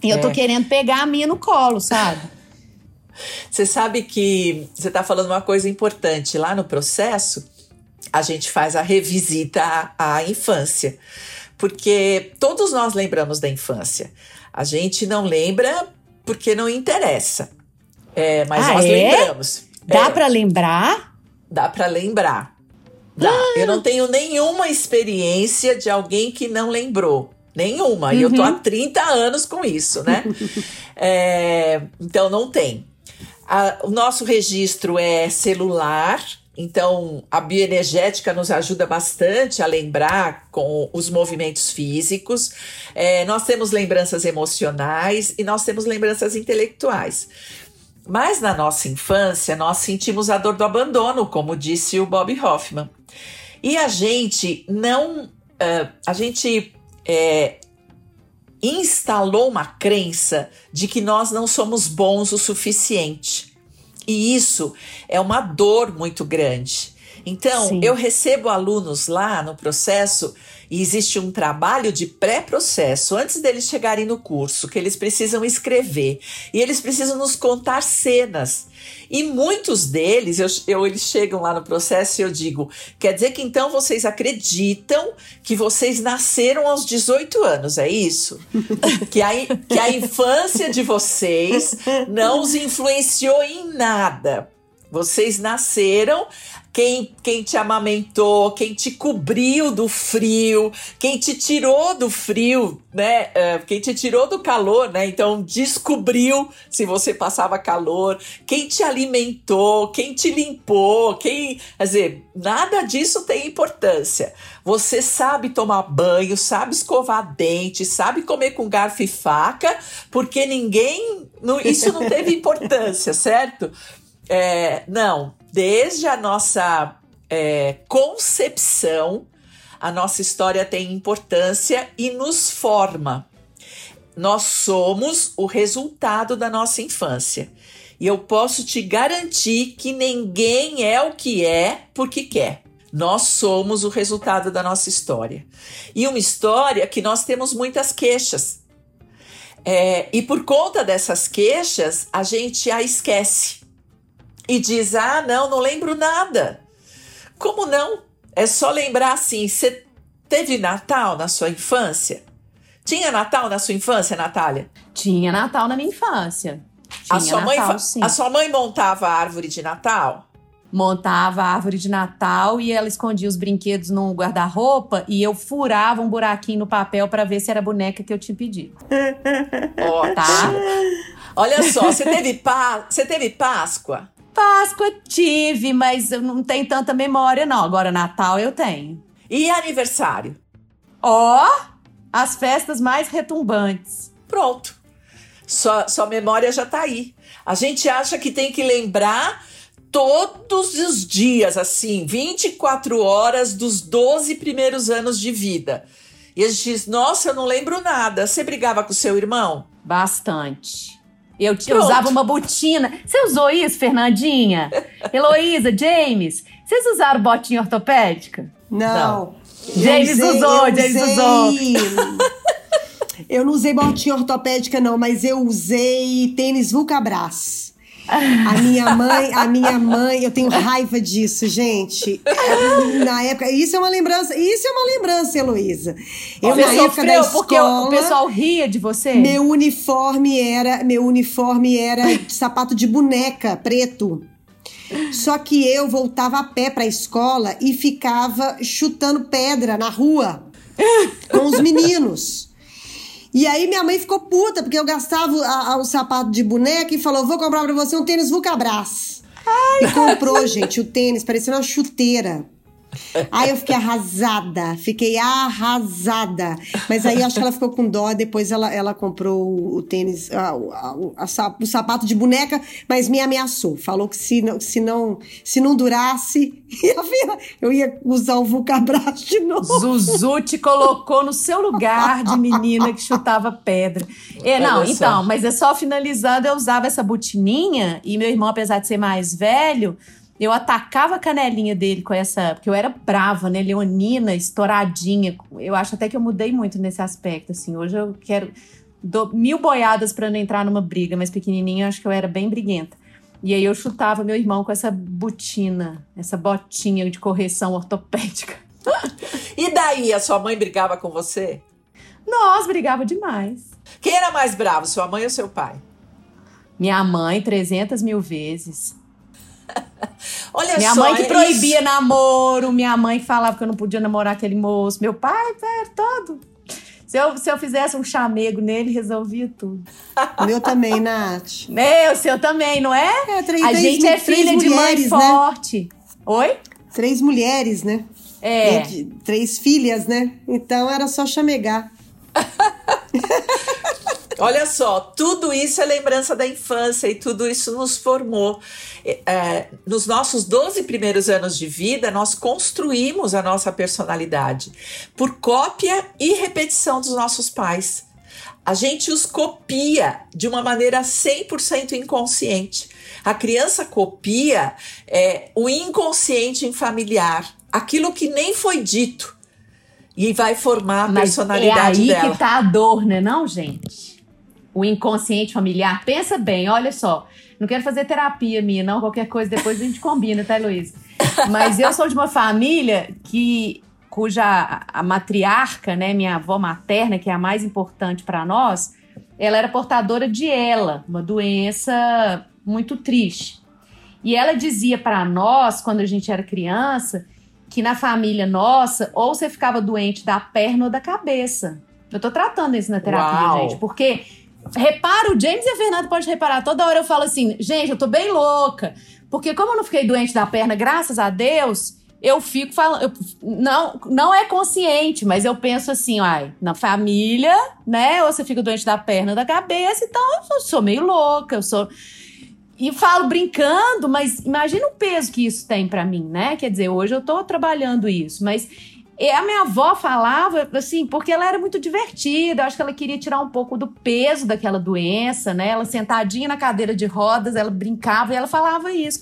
E eu tô é. querendo pegar a minha no colo, sabe? Você sabe que você está falando uma coisa importante. Lá no processo, a gente faz a revisita à, à infância porque todos nós lembramos da infância. A gente não lembra porque não interessa. É, mas ah, nós é? lembramos. Dá é, para lembrar? Dá para lembrar. Dá. Ah. Eu não tenho nenhuma experiência de alguém que não lembrou. Nenhuma. Uhum. E eu tô há 30 uhum. anos com isso, né? é, então não tem. A, o nosso registro é celular, então, a bioenergética nos ajuda bastante a lembrar com os movimentos físicos. É, nós temos lembranças emocionais e nós temos lembranças intelectuais. Mas na nossa infância, nós sentimos a dor do abandono, como disse o Bob Hoffman. E a gente não. Uh, a gente é, instalou uma crença de que nós não somos bons o suficiente. E isso é uma dor muito grande. Então, Sim. eu recebo alunos lá no processo e existe um trabalho de pré-processo antes deles chegarem no curso, que eles precisam escrever e eles precisam nos contar cenas. E muitos deles, eu, eu, eles chegam lá no processo e eu digo: quer dizer que então vocês acreditam que vocês nasceram aos 18 anos, é isso? que, a, que a infância de vocês não os influenciou em nada. Vocês nasceram quem, quem te amamentou, quem te cobriu do frio, quem te tirou do frio, né? Uh, quem te tirou do calor, né? Então descobriu se você passava calor, quem te alimentou, quem te limpou, quem. Quer dizer, nada disso tem importância. Você sabe tomar banho, sabe escovar dente, sabe comer com garfo e faca, porque ninguém. Isso não teve importância, certo? É, não, desde a nossa é, concepção, a nossa história tem importância e nos forma. Nós somos o resultado da nossa infância. E eu posso te garantir que ninguém é o que é porque quer. Nós somos o resultado da nossa história. E uma história que nós temos muitas queixas. É, e por conta dessas queixas, a gente a esquece e diz: Ah, não, não lembro nada. Como não? É só lembrar assim: você teve Natal na sua infância? Tinha Natal na sua infância, Natália? Tinha Natal na minha infância. Tinha a sua, Natal, mãe, sim. a sua mãe montava a árvore de Natal? montava a árvore de Natal e ela escondia os brinquedos num guarda-roupa e eu furava um buraquinho no papel para ver se era a boneca que eu tinha pedido. Ó, tá? Olha só, você teve, pá, você teve Páscoa? Páscoa tive, mas eu não tenho tanta memória, não. Agora, Natal eu tenho. E aniversário? Ó, as festas mais retumbantes. Pronto. Sua, sua memória já tá aí. A gente acha que tem que lembrar todos os dias, assim, 24 horas dos 12 primeiros anos de vida. E a gente diz: Nossa, eu não lembro nada. Você brigava com seu irmão? Bastante. Eu, eu usava uma botina. Você usou isso, Fernandinha? Heloísa, James? Vocês usaram botinha ortopédica? Não. James usei- usou, eu James usei- Eu não usei botinha ortopédica, não, mas eu usei tênis Vulcabras. A minha mãe, a minha mãe, eu tenho raiva disso, gente. É, Na época, isso é uma lembrança, isso é uma lembrança, Heloísa. Eu, Você na época da sofreu porque o- escola, o pessoal ria de você? meu uniforme era, meu uniforme era de sapato de boneca, preto. Só que eu voltava a pé pra escola e ficava chutando pedra na rua com os meninos. E aí minha mãe ficou puta, porque eu gastava a- a- o sapato de boneca e falou: vou comprar pra você um tênis Vulcabras. E comprou, gente, o tênis, parecendo uma chuteira. Aí eu fiquei arrasada, fiquei arrasada. Mas aí acho que ela ficou com dó, depois ela, ela comprou o, tênis, a- o- a- a o sapato de boneca, mas me ameaçou. Falou que se não, se não, se não durasse, eu ia- eu ia usar o Vulcabras de novo. Zuzu te colocou no seu lugar de menina que chutava pedra. É, não, então, mas é só finalizando, eu usava essa botininha e meu irmão, apesar de ser mais velho, eu atacava a canelinha dele com essa. Porque eu era brava, né? Leonina, estouradinha. Eu acho até que eu mudei muito nesse aspecto, assim. Hoje eu quero. Dou mil boiadas pra não entrar numa briga, mas pequenininha eu acho que eu era bem briguenta. E aí eu chutava meu irmão com essa botina, essa botinha de correção ortopédica. E daí, a sua mãe brigava com você? Nós brigava demais. Quem era mais bravo, sua mãe ou seu pai? Minha mãe, 300 mil vezes. Olha Minha só. mãe que é proibia isso. namoro, minha mãe falava que eu não podia namorar aquele moço. Meu pai, velho, todo. Se eu, se eu fizesse um chamego nele, resolvia tudo. O meu também, Nath. Meu, o seu também, não é? É, três- A três gente é filha de mãe mulheres, né? forte. Oi? Três mulheres, né? É. E Três filhas, né? Então era só chamegar. Olha só, tudo isso é lembrança da infância e tudo isso nos formou. É, é, nos nossos 12 primeiros anos de vida, nós construímos a nossa personalidade por cópia e repetição dos nossos pais. A gente os copia de uma maneira 100% inconsciente. A criança copia é, o inconsciente em familiar, aquilo que nem foi dito, e vai formar a Mas personalidade é aí dela. que tá a dor, né, não, gente? O inconsciente familiar. Pensa bem, olha só. Não quero fazer terapia minha, não. Qualquer coisa depois a gente combina, tá, Luiz? Mas eu sou de uma família que cuja a- a matriarca, né, minha avó materna, que é a mais importante para nós, ela era portadora de ela, uma doença muito triste. E ela dizia para nós, quando a gente era criança, que na família nossa, ou você ficava doente da perna ou da cabeça. Eu tô tratando isso na terapia, Uau. gente, porque repara, o James e a Fernanda pode reparar, toda hora eu falo assim, gente, eu tô bem louca, porque como eu não fiquei doente da perna, graças a Deus, eu fico falando, eu- não, não é consciente, mas eu penso assim, ai, na família, né, ou você fica doente da perna da cabeça, então eu sou meio louca, eu sou e falo brincando, mas imagina o peso que isso tem pra mim, né? Quer dizer, hoje eu tô trabalhando isso, mas e a minha avó falava assim, porque ela era muito divertida, eu acho que ela queria tirar um pouco do peso daquela doença, né? Ela sentadinha na cadeira de rodas, ela brincava e ela falava isso.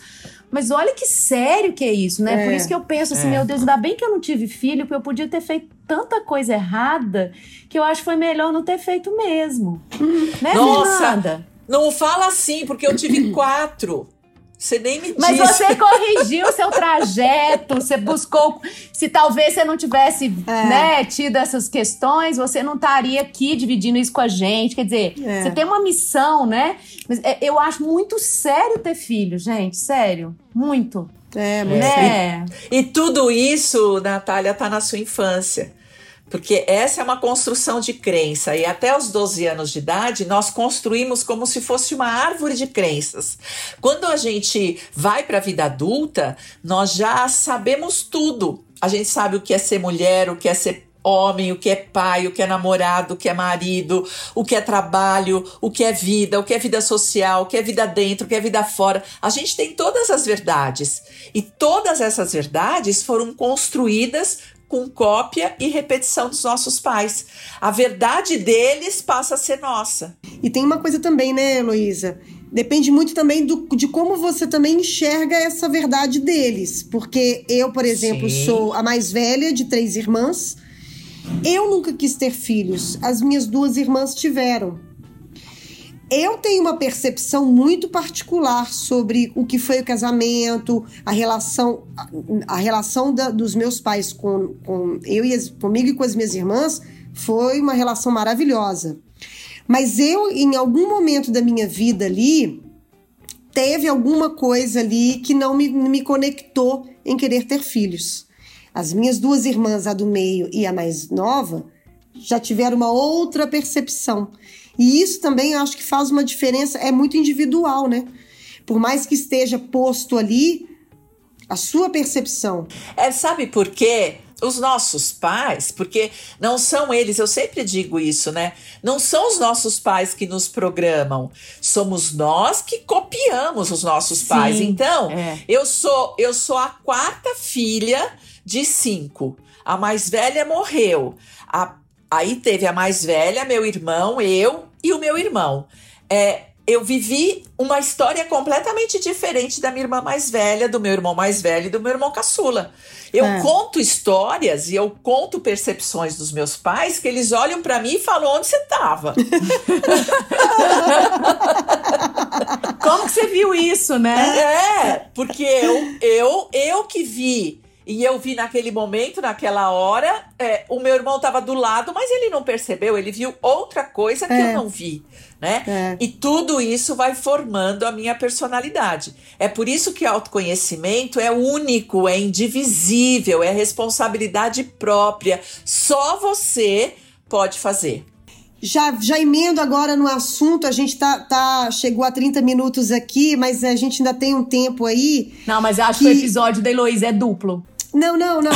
Mas olha que sério que é isso, né? É, Por isso que eu penso assim, é. meu Deus, ainda bem que eu não tive filho, porque eu podia ter feito tanta coisa errada que eu acho que foi melhor não ter feito mesmo. né, Nossa, Fernanda? Não fala assim, porque eu tive quatro. Você nem me Mas disse. você corrigiu o seu trajeto, você buscou. Se talvez você não tivesse É. né, tido essas questões, você não estaria aqui dividindo isso com a gente. Quer dizer, É. você tem uma missão, né? Mas é, eu acho muito sério ter filho, gente. Sério. Muito. É, muito É. E, e tudo isso, Natália, tá na sua infância. Porque essa é uma construção de crença. E até os 12 anos de idade, nós construímos como se fosse uma árvore de crenças. Quando a gente vai para a vida adulta, nós já sabemos tudo. A gente sabe o que é ser mulher, o que é ser homem, o que é pai, o que é namorado, o que é marido, o que é trabalho, o que é vida, o que é vida social, o que é vida dentro, o que é vida fora. A gente tem todas as verdades. E todas essas verdades foram construídas com cópia e repetição dos nossos pais. A verdade deles passa a ser nossa. E tem uma coisa também, né, Heloísa? Depende muito também do, de como você também enxerga essa verdade deles. Porque eu, por exemplo, Sim. sou a mais velha de três irmãs. Eu nunca quis ter filhos. As minhas duas irmãs tiveram. Eu tenho uma percepção muito particular sobre o que foi o casamento, a relação, a, a relação da- dos meus pais com, com eu e as, comigo e com as minhas irmãs foi uma relação maravilhosa. Mas eu, em algum momento da minha vida ali, teve alguma coisa ali que não me, me conectou em querer ter filhos. As minhas duas irmãs, a do meio e a mais nova, já tiveram uma outra percepção. E isso também eu acho que faz uma diferença, é muito individual, né? Por mais que esteja posto ali, a sua percepção. É, sabe por quê? Os nossos pais, porque não são eles, eu sempre digo isso, né? Não são os nossos pais que nos programam, somos nós que copiamos os nossos Sim, pais. Então, é. eu sou eu sou a quarta filha de cinco. A mais velha morreu. A- aí teve a mais velha, meu irmão, eu e o meu irmão. É, eu vivi uma história completamente diferente da minha irmã mais velha, do meu irmão mais velho e do meu irmão caçula. Eu É. conto histórias e eu conto percepções dos meus pais que eles olham pra mim e falam onde você tava. Como que você viu isso, né? É, porque eu, eu, eu que vi. E eu vi naquele momento, naquela hora, é, o meu irmão estava do lado, mas ele não percebeu, ele viu outra coisa que É. eu não vi, né? É. E tudo isso vai formando a minha personalidade. É por isso que autoconhecimento é único, é indivisível, é responsabilidade própria. Só você pode fazer. Já, já emendo agora no assunto, a gente tá, tá, chegou a 30 minutos aqui, mas a gente ainda tem um tempo aí. Não, mas acho Que- que o episódio da Heloísa é duplo. Não, não, não.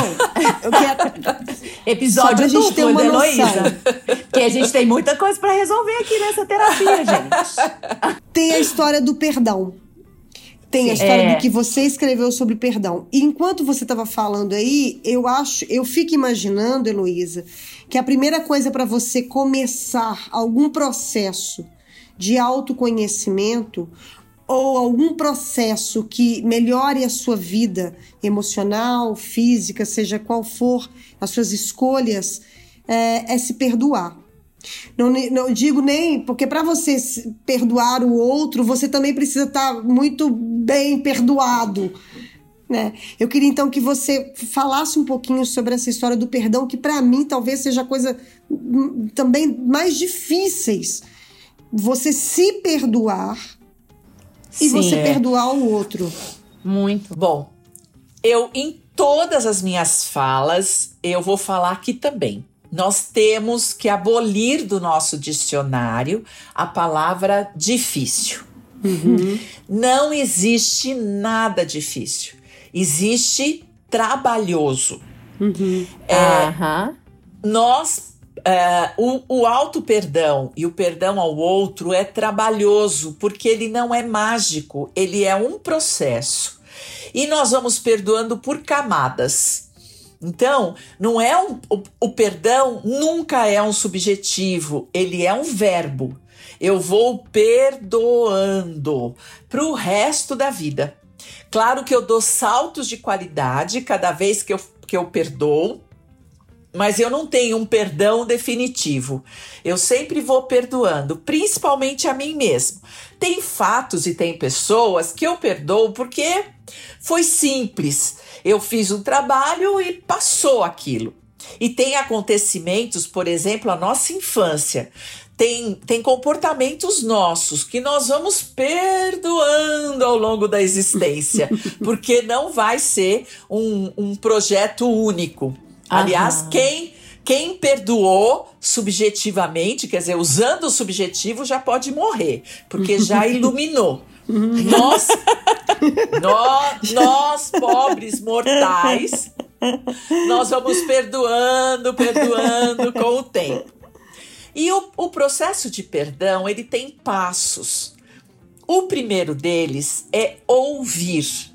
Eu quero, Episódio Só pra gente ter uma. Heloísa. Porque a gente tem muita coisa pra resolver aqui nessa terapia, gente. tem a história do perdão. Tem a história É. do que você escreveu sobre perdão. E enquanto você estava falando aí, eu acho, eu fico imaginando, Heloísa, que a primeira coisa para você começar algum processo de autoconhecimento ou algum processo que melhore a sua vida emocional, física, seja qual for as suas escolhas, é, é se perdoar. Não, não digo nem porque para você perdoar o outro, você também precisa estar muito bem perdoado. Né? Eu queria então que você falasse um pouquinho sobre essa história do perdão, que para mim talvez seja a coisa hum, também mais difíceis. Você se perdoar e Sim, você é. perdoar o outro. Muito. Bom, eu em todas as minhas falas, eu vou falar aqui também. Nós temos que abolir do nosso dicionário a palavra difícil. Não existe nada difícil. Existe trabalhoso. Aham. Nós, é, o, o auto-perdão e o perdão ao outro é trabalhoso, porque ele não é mágico, ele é um processo. E nós vamos perdoando por camadas. Então, não é um, o, o perdão nunca é um subjetivo, ele é um verbo. Eu vou perdoando para o resto da vida. Claro que eu dou saltos de qualidade cada vez que eu, que eu perdoo, mas eu não tenho um perdão definitivo. Eu sempre vou perdoando, principalmente a mim mesmo. Tem fatos e tem pessoas que eu perdoo porque foi simples. Eu fiz um trabalho e passou aquilo. E tem acontecimentos, por exemplo, a nossa infância. tem, tem comportamentos nossos que nós vamos perdoando ao longo da existência, porque não vai ser um, um projeto único. Aliás, Aham. quem, quem perdoou subjetivamente, quer dizer, usando o subjetivo, já pode morrer, porque já iluminou. Nós, nós, nós, pobres mortais, nós vamos perdoando, perdoando com o tempo. E o, o processo de perdão, ele tem passos. O primeiro deles é ouvir.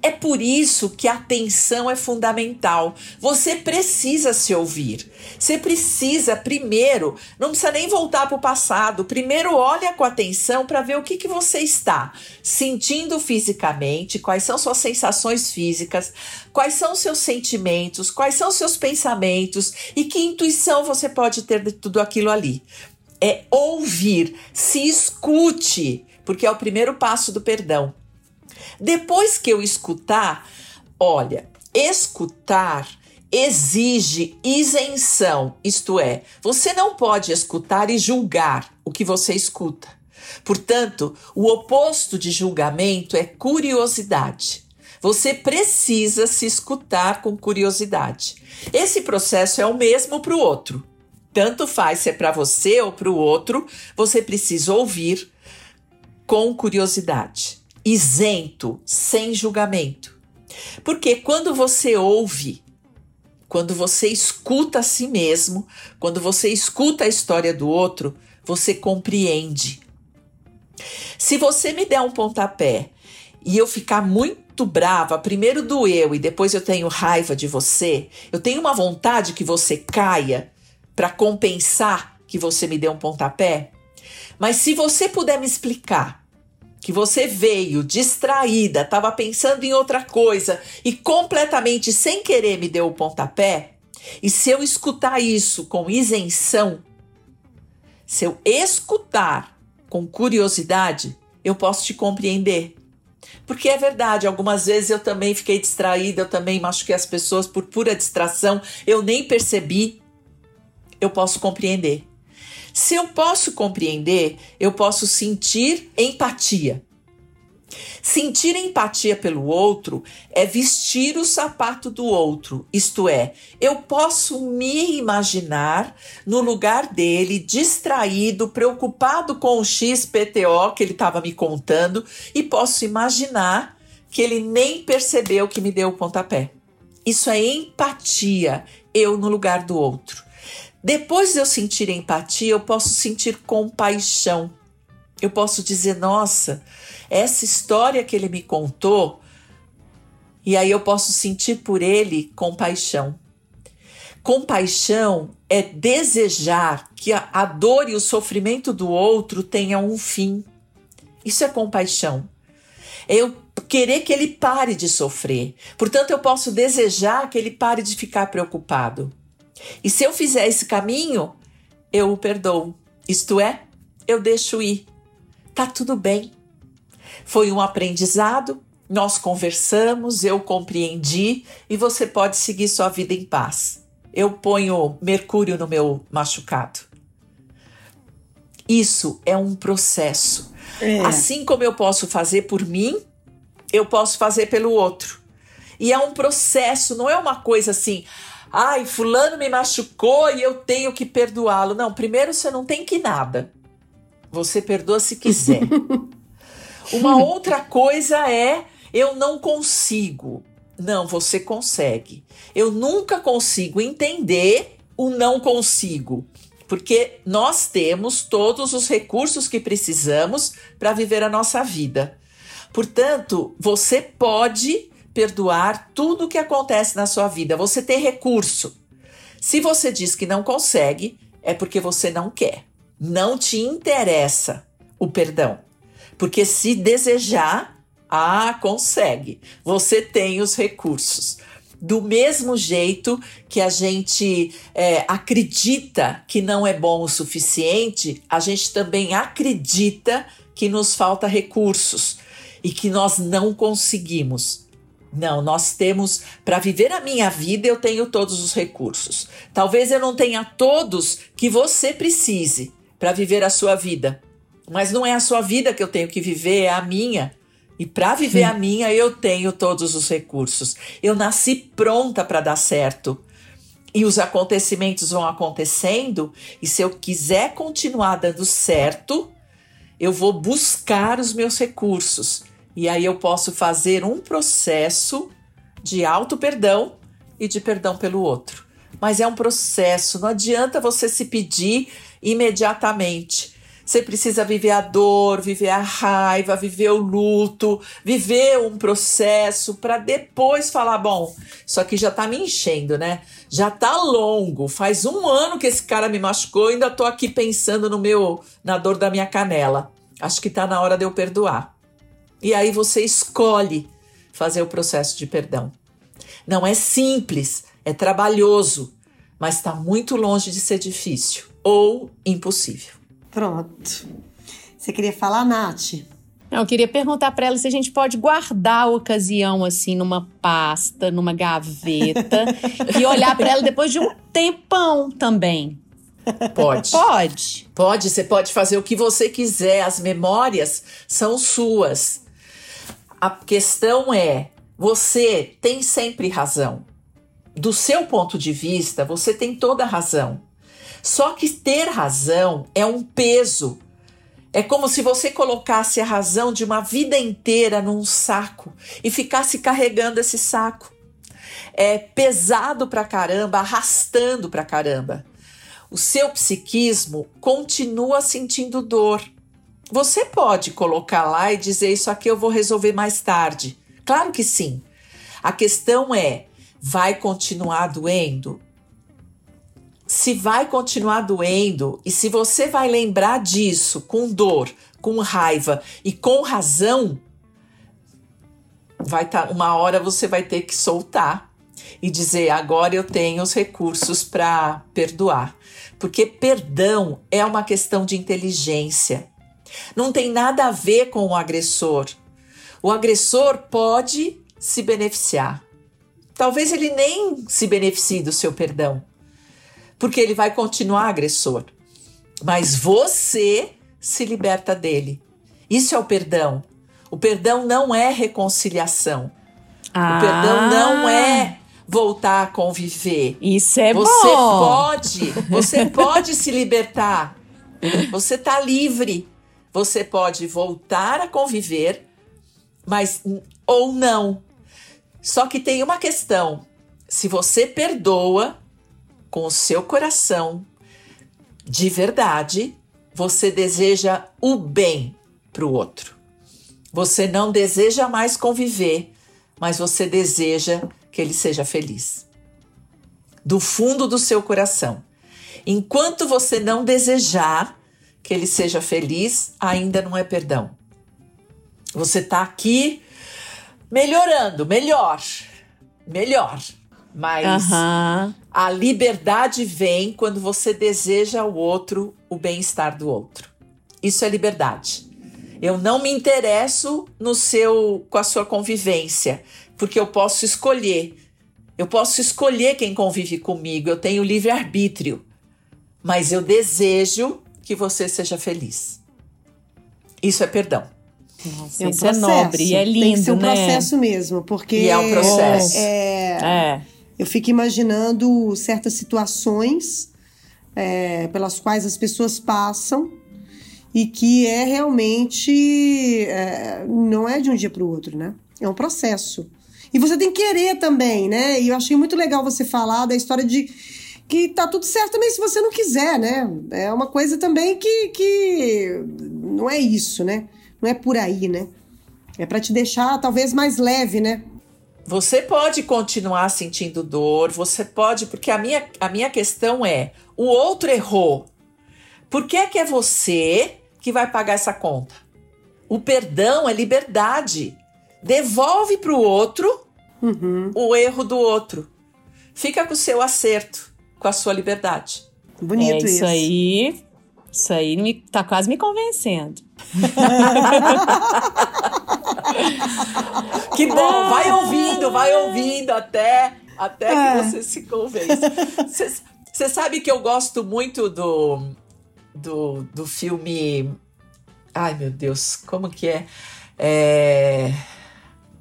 É por isso que a atenção é fundamental. Você precisa se ouvir. Você precisa primeiro, não precisa nem voltar para o passado. Primeiro olha com atenção para ver o que, que você está sentindo fisicamente, quais são suas sensações físicas, quais são seus sentimentos, quais são seus pensamentos e que intuição você pode ter de tudo aquilo ali. É ouvir, se escute, porque é o primeiro passo do perdão. Depois que eu escutar, olha, escutar exige isenção, isto é, você não pode escutar e julgar o que você escuta. Portanto, o oposto de julgamento é curiosidade. Você precisa se escutar com curiosidade. Esse processo é o mesmo para o outro. Tanto faz se é para você ou para o outro, você precisa ouvir com curiosidade isento, sem julgamento. Porque quando você ouve, quando você escuta a si mesmo, quando você escuta a história do outro, você compreende. Se você me der um pontapé e eu ficar muito brava, primeiro doeu e depois eu tenho raiva de você, eu tenho uma vontade que você caia para compensar que você me deu um pontapé. Mas se você puder me explicar que você veio distraída, estava pensando em outra coisa e completamente sem querer me deu o pontapé, e se eu escutar isso com isenção, se eu escutar com curiosidade, eu posso te compreender. Porque é verdade, algumas vezes eu também fiquei distraída, eu também machuquei as pessoas por pura distração, eu nem percebi. Eu posso compreender. Se eu posso compreender, eu posso sentir empatia. Sentir empatia pelo outro é vestir o sapato do outro, isto é, eu posso me imaginar no lugar dele, distraído, preocupado com o XPTO que ele estava me contando, e posso imaginar que ele nem percebeu que me deu o pontapé. Isso é empatia, eu no lugar do outro. Depois de eu sentir empatia, eu posso sentir compaixão. Eu posso dizer, nossa, essa história que ele me contou, e aí eu posso sentir por ele compaixão. Compaixão é desejar que a, dor e o sofrimento do outro tenham um fim. Isso é compaixão. É eu querer que ele pare de sofrer. Portanto, eu posso desejar que ele pare de ficar preocupado. E se eu fizer esse caminho, eu o perdoo. Isto é, eu deixo ir. Tá tudo bem. Foi um aprendizado, nós conversamos, eu compreendi e você pode seguir sua vida em paz. Eu ponho mercúrio no meu machucado. Isso é um processo. É. Assim como eu posso fazer por mim, eu posso fazer pelo outro. E é um processo, não é uma coisa assim, ai, fulano me machucou e eu tenho que perdoá-lo. Não, primeiro você não tem que nada. Você perdoa se quiser. Uma outra coisa é eu não consigo. Não, você consegue. Eu nunca consigo entender o não consigo, porque nós temos todos os recursos que precisamos para viver a nossa vida. Portanto, você pode perdoar tudo o que acontece na sua vida. Você tem recurso. Se você diz que não consegue, é porque você não quer. Não te interessa o perdão. Porque se desejar, ah, consegue. Você tem os recursos. Do mesmo jeito que a gente é, acredita que não é bom o suficiente, a gente também acredita que nos falta recursos e que nós não conseguimos. Não, nós temos para viver a minha vida, eu tenho todos os recursos. Talvez eu não tenha todos que você precise, para viver a sua vida. Mas não é a sua vida que eu tenho que viver, é a minha. E para viver a minha, eu tenho todos os recursos. Eu nasci pronta para dar certo. E os acontecimentos vão acontecendo, e se eu quiser continuar dando certo, eu vou buscar os meus recursos. E aí eu posso fazer um processo de auto-perdão e de perdão pelo outro. Mas é um processo, não adianta você se pedir imediatamente. Você precisa viver a dor, viver a raiva, viver o luto, viver um processo para depois falar: bom, isso aqui já tá me enchendo, né? Já tá longo. Faz um ano que esse cara me machucou e ainda tô aqui pensando no meu, na dor da minha canela. Acho que tá na hora de eu perdoar. E aí você escolhe fazer o processo de perdão. Não é simples, é trabalhoso, mas está muito longe de ser difícil ou impossível. Pronto. Você queria falar, Nath? Não, eu queria perguntar para ela se a gente pode guardar a ocasião assim numa pasta, numa gaveta e olhar para ela depois de um tempão também. Pode. Pode. Pode, você pode fazer o que você quiser, as memórias são suas. A questão é, você tem sempre razão. Do seu ponto de vista, você tem toda a razão. Só que ter razão é um peso. É como se você colocasse a razão de uma vida inteira num saco e ficasse carregando esse saco. É pesado pra caramba, arrastando pra caramba. O seu psiquismo continua sentindo dor. Você pode colocar lá e dizer isso aqui eu vou resolver mais tarde. Claro que sim. A questão é: vai continuar doendo? se vai continuar doendo e se você vai lembrar disso com dor, com raiva e com razão, vai tá, uma hora você vai ter que soltar e dizer agora eu tenho os recursos para perdoar, porque perdão é uma questão de inteligência. Não tem nada a ver com o agressor. O agressor pode se beneficiar. Talvez ele nem se beneficie do seu perdão porque ele vai continuar agressor. Mas você se liberta dele. Isso é o perdão. O perdão não é reconciliação. Ah. O perdão não é voltar a conviver. Isso é você bom. pode, você pode se libertar. Você está livre. Você pode voltar a conviver, mas ou não. Só que tem uma questão. Se você perdoa, com o seu coração, de verdade, você deseja o bem para o outro. Você não deseja mais conviver, mas você deseja que ele seja feliz. Do fundo do seu coração. Enquanto você não desejar que ele seja feliz, ainda não é perdão. Você está aqui melhorando, melhor, melhor. Mas uhum. a liberdade vem quando você deseja ao outro o bem-estar do outro. Isso é liberdade. Eu não me interesso no seu com a sua convivência, porque eu posso escolher. Eu posso escolher quem convive comigo, eu tenho livre arbítrio. Mas eu desejo que você seja feliz. Isso é perdão. Nossa, é um isso processo. é nobre e é lindo, Tem que ser um né? processo mesmo, porque e é um processo. É, é. Eu fico imaginando certas situações é, pelas quais as pessoas passam e que é realmente é, não é de um dia para o outro, né? É um processo. E você tem que querer também, né? E eu achei muito legal você falar da história de que tá tudo certo também se você não quiser, né? É uma coisa também que, que não é isso, né? Não é por aí, né? É para te deixar talvez mais leve, né? Você pode continuar sentindo dor, você pode, porque a minha, a minha questão é: o outro errou. Por que é que é você que vai pagar essa conta? O perdão é liberdade. Devolve para o outro uhum. o erro do outro. Fica com o seu acerto, com a sua liberdade. Bonito é isso. isso aí. Isso aí me, tá quase me convencendo. que bom, vai ouvindo, vai ouvindo até, até que é. você se convença. Você sabe que eu gosto muito do, do, do filme. Ai meu Deus, como que é? é...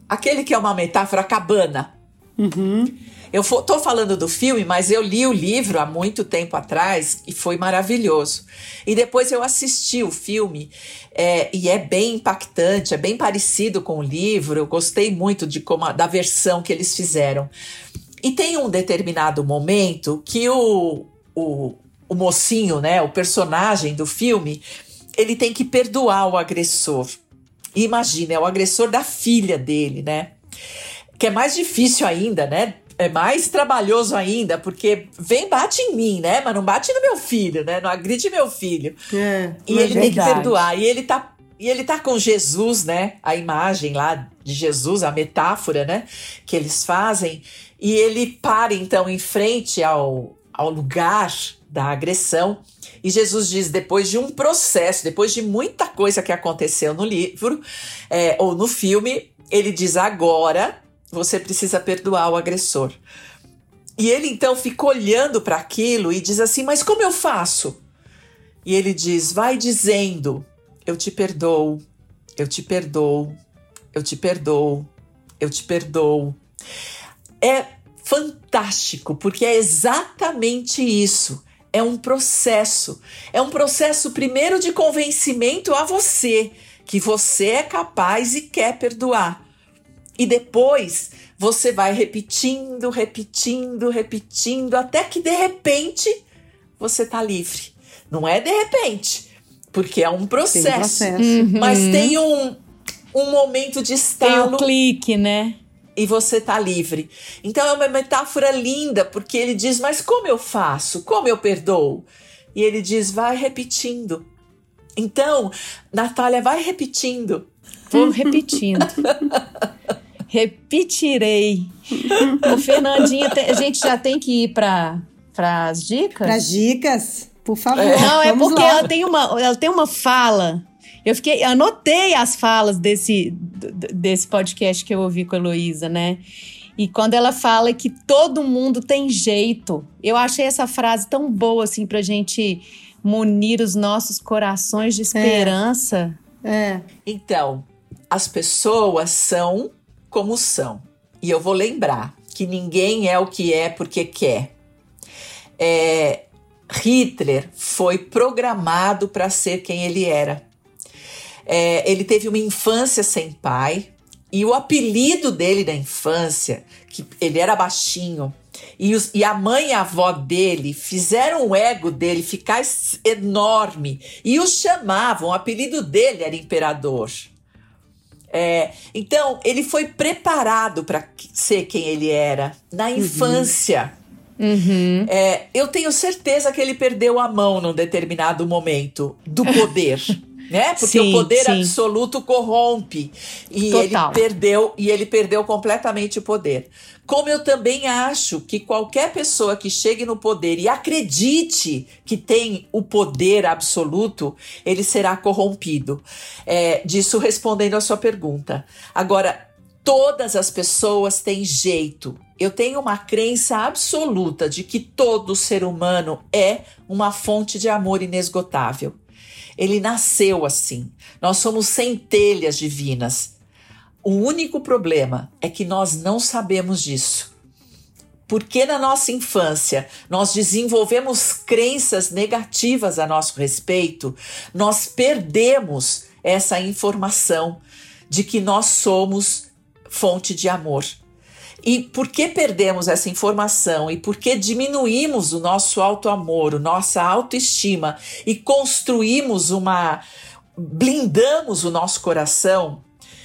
Aquele que é uma metáfora, cabana. Uhum. Eu tô falando do filme, mas eu li o livro há muito tempo atrás e foi maravilhoso. E depois eu assisti o filme é, e é bem impactante, é bem parecido com o livro. Eu gostei muito de como da versão que eles fizeram. E tem um determinado momento que o, o, o mocinho, né, o personagem do filme, ele tem que perdoar o agressor. imagina, é o agressor da filha dele, né? Que é mais difícil ainda, né? É mais trabalhoso ainda, porque vem, bate em mim, né? Mas não bate no meu filho, né? Não agride meu filho. É, e ele tem que perdoar. E ele tá. E ele tá com Jesus, né? A imagem lá de Jesus, a metáfora, né? Que eles fazem. E ele para então em frente ao, ao lugar da agressão. E Jesus diz: depois de um processo, depois de muita coisa que aconteceu no livro é, ou no filme, ele diz: agora você precisa perdoar o agressor. E ele então fica olhando para aquilo e diz assim: Mas como eu faço? E ele diz: Vai dizendo: Eu te perdoo, eu te perdoo, eu te perdoo, eu te perdoo. É fantástico, porque é exatamente isso. É um processo. É um processo, primeiro, de convencimento a você que você é capaz e quer perdoar. E depois você vai repetindo, repetindo, repetindo, até que de repente você tá livre. Não é de repente, porque é um processo. Tem um processo. Uhum. Mas tem um, um momento de estalo. Tem o clique, né? E você tá livre. Então é uma metáfora linda, porque ele diz: Mas como eu faço? Como eu perdoo? E ele diz: Vai repetindo. Então, Natália, vai repetindo. Vou repetindo. Repetirei. o Fernandinha, a gente já tem que ir para as dicas? Para as dicas, por favor. Não, é porque ela tem, uma, ela tem uma fala. Eu fiquei, anotei as falas desse, desse podcast que eu ouvi com a Heloísa, né? E quando ela fala que todo mundo tem jeito, eu achei essa frase tão boa assim pra gente munir os nossos corações de esperança. É. é. Então, as pessoas são como são. E eu vou lembrar que ninguém é o que é porque quer. É, Hitler foi programado para ser quem ele era. É, ele teve uma infância sem pai e o apelido dele na infância, que ele era baixinho, e, os, e, a mãe e a avó dele fizeram o ego dele ficar enorme e o chamavam, o apelido dele era imperador. É, então, ele foi preparado para ser quem ele era na uhum. infância. Uhum. É, eu tenho certeza que ele perdeu a mão num determinado momento do poder. né? Porque sim, o poder sim. absoluto corrompe e Total. ele perdeu e ele perdeu completamente o poder. Como eu também acho que qualquer pessoa que chegue no poder e acredite que tem o poder absoluto, ele será corrompido. É, disso respondendo a sua pergunta. Agora, todas as pessoas têm jeito. Eu tenho uma crença absoluta de que todo ser humano é uma fonte de amor inesgotável. Ele nasceu assim. Nós somos centelhas divinas. O único problema é que nós não sabemos disso. Porque na nossa infância nós desenvolvemos crenças negativas a nosso respeito, nós perdemos essa informação de que nós somos fonte de amor. E por que perdemos essa informação e por que diminuímos o nosso auto-amor, nossa autoestima e construímos uma. blindamos o nosso coração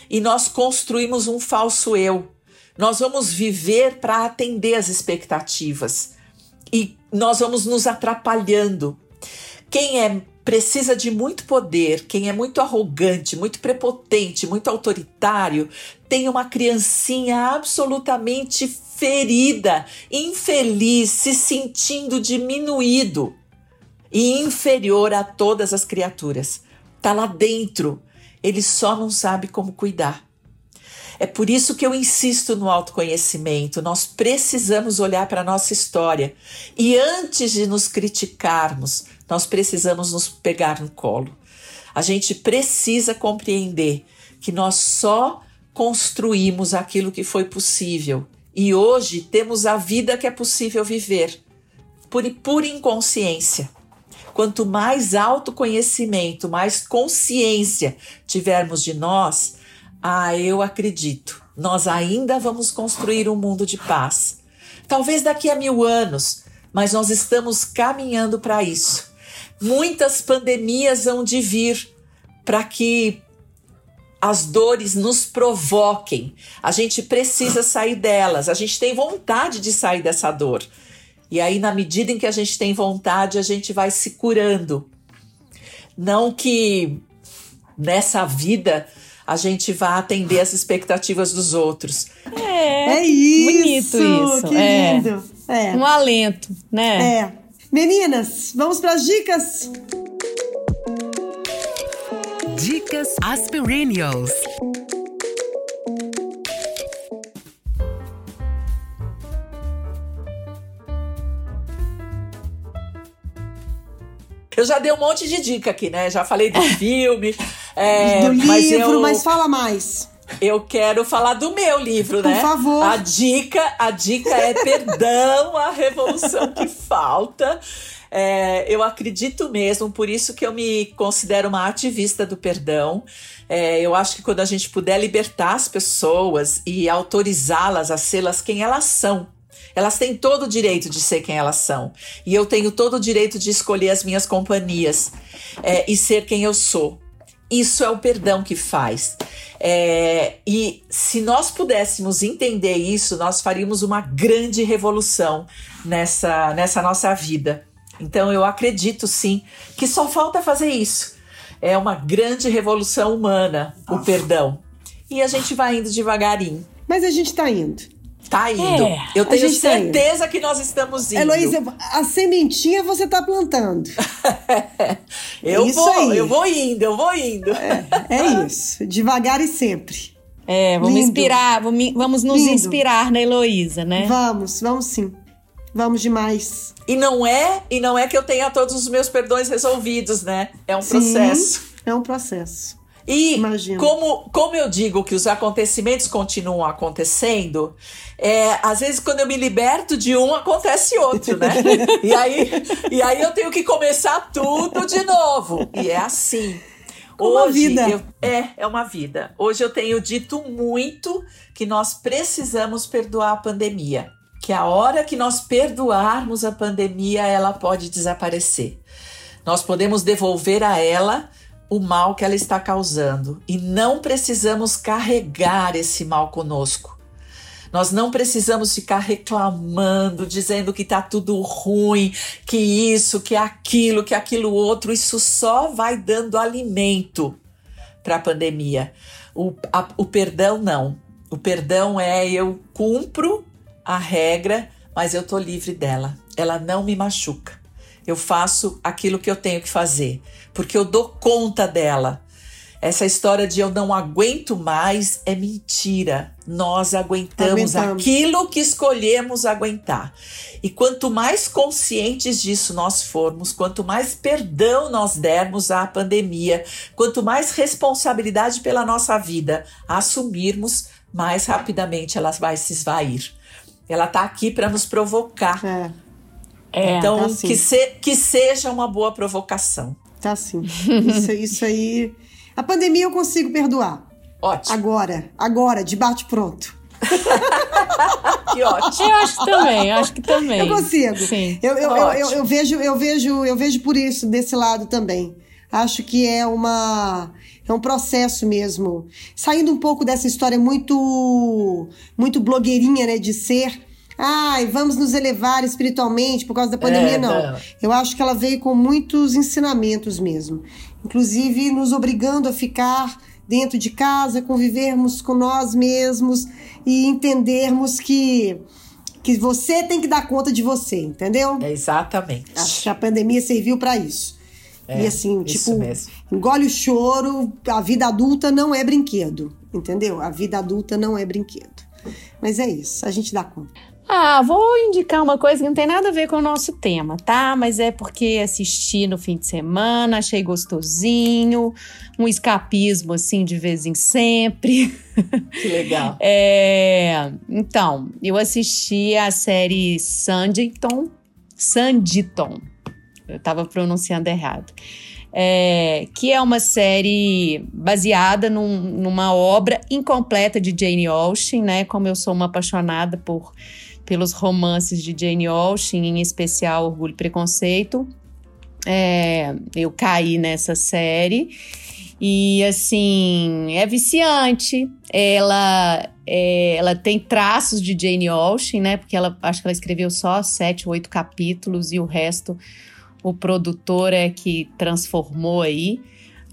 e nós construímos um falso eu. Nós vamos viver para atender as expectativas e nós vamos nos atrapalhando. Quem é precisa de muito poder, quem é muito arrogante, muito prepotente, muito autoritário, tem uma criancinha absolutamente ferida, infeliz, se sentindo diminuído e inferior a todas as criaturas. Tá lá dentro ele só não sabe como cuidar. É por isso que eu insisto no autoconhecimento. Nós precisamos olhar para a nossa história. E antes de nos criticarmos, nós precisamos nos pegar no colo. A gente precisa compreender que nós só construímos aquilo que foi possível. E hoje temos a vida que é possível viver, por pura inconsciência. Quanto mais autoconhecimento, mais consciência tivermos de nós, ah, eu acredito, nós ainda vamos construir um mundo de paz. Talvez daqui a mil anos, mas nós estamos caminhando para isso. Muitas pandemias vão de vir para que as dores nos provoquem. A gente precisa sair delas, a gente tem vontade de sair dessa dor. E aí, na medida em que a gente tem vontade, a gente vai se curando. Não que nessa vida a gente vai atender as expectativas dos outros. É, É isso! bonito isso. Que é. lindo! É. Um alento, né? É. Meninas, vamos para as dicas? Dicas Aspirinios. Eu já dei um monte de dica aqui, né? Já falei do filme. é, Do mas livro, eu, mas fala mais. Eu quero falar do meu livro, Por né? favor. A dica, a dica é perdão, a revolução que falta. É, eu acredito mesmo, por isso que eu me considero uma ativista do perdão. É, eu acho que quando a gente puder libertar as pessoas e autorizá-las a sê-las quem elas são, elas têm todo o direito de ser quem elas são. E eu tenho todo o direito de escolher as minhas companhias é, e ser quem eu sou. Isso é o perdão que faz. É, e se nós pudéssemos entender isso, nós faríamos uma grande revolução nessa, nessa nossa vida. Então eu acredito sim que só falta fazer isso. É uma grande revolução humana, o perdão. E a gente vai indo devagarinho. Mas a gente tá indo. Tá indo. É, eu tenho tá certeza que nós estamos indo. Heloísa, a sementinha você tá plantando. eu isso vou, aí. eu vou indo, eu vou indo. É isso. Devagar e sempre. É, vamos Lindo. inspirar, vamos, vamos nos Lindo. inspirar na Heloísa, né? Vamos, vamos sim. Vamos demais. E não é, e não é que eu tenha todos os meus perdões resolvidos, né? É um Sim, processo. É um processo. E Imagino. como, como eu digo que os acontecimentos continuam acontecendo, é, às vezes quando eu me liberto de um, acontece outro, né? e, aí, e aí eu tenho que começar tudo de novo. E é assim. Hoje vida. eu- é, é uma vida. Hoje eu tenho dito muito que nós precisamos perdoar a pandemia. Que a hora que nós perdoarmos a pandemia, ela pode desaparecer. Nós podemos devolver a ela o mal que ela está causando e não precisamos carregar esse mal conosco. Nós não precisamos ficar reclamando, dizendo que tá tudo ruim, que isso, que aquilo, que aquilo outro. Isso só vai dando alimento para a pandemia. O, a- o perdão não. O perdão é eu cumpro a regra, mas eu tô livre dela. Ela não me machuca. Eu faço aquilo que eu tenho que fazer, porque eu dou conta dela. Essa história de eu não aguento mais é mentira. Nós aguentamos, Aguentamos. aquilo que escolhemos aguentar. E quanto mais conscientes disso nós formos, quanto mais perdão nós dermos à pandemia, quanto mais responsabilidade pela nossa vida assumirmos, mais rapidamente ela vai se esvair. Ela está aqui para nos provocar. É, É, então, tá sim. que, se- que seja uma boa provocação. tá sim. Isso, isso aí. A pandemia eu consigo perdoar. Ótimo, Agora, agora, de bate pronto. que ótimo. Eu acho que também, eu acho que também. Eu consigo. Sim. Eu, eu, eu, eu, eu vejo, eu vejo, eu vejo por isso desse lado também. Acho que é uma é um processo mesmo. Saindo um pouco dessa história muito muito blogueirinha, né, de ser Ai, vamos nos elevar espiritualmente por causa da pandemia, É, não. não. Eu acho que ela veio com muitos ensinamentos mesmo. Inclusive nos obrigando a ficar dentro de casa, convivermos com nós mesmos e entendermos que, que você tem que dar conta de você, entendeu? É exatamente. Acho que a pandemia serviu para isso. É, e assim, tipo, engole o choro, a vida adulta não é brinquedo, entendeu? A vida adulta não é brinquedo. Mas é isso, a gente dá conta. Ah, vou indicar uma coisa que não tem nada a ver com o nosso tema, tá? Mas é porque assisti no fim de semana, achei gostosinho, um escapismo assim de vez em sempre. Que legal. É, então, eu assisti a série Sanditon, Sanditon. Eu tava pronunciando errado. É, que é uma série baseada num- numa obra incompleta de Jane Austen, né? Como eu sou uma apaixonada por pelos romances de Jane Austen, em especial Orgulho e Preconceito, é, eu caí nessa série e assim é viciante. Ela é, ela tem traços de Jane Austen, né? Porque ela acho que ela escreveu só sete, oito capítulos e o resto o produtor é que transformou aí.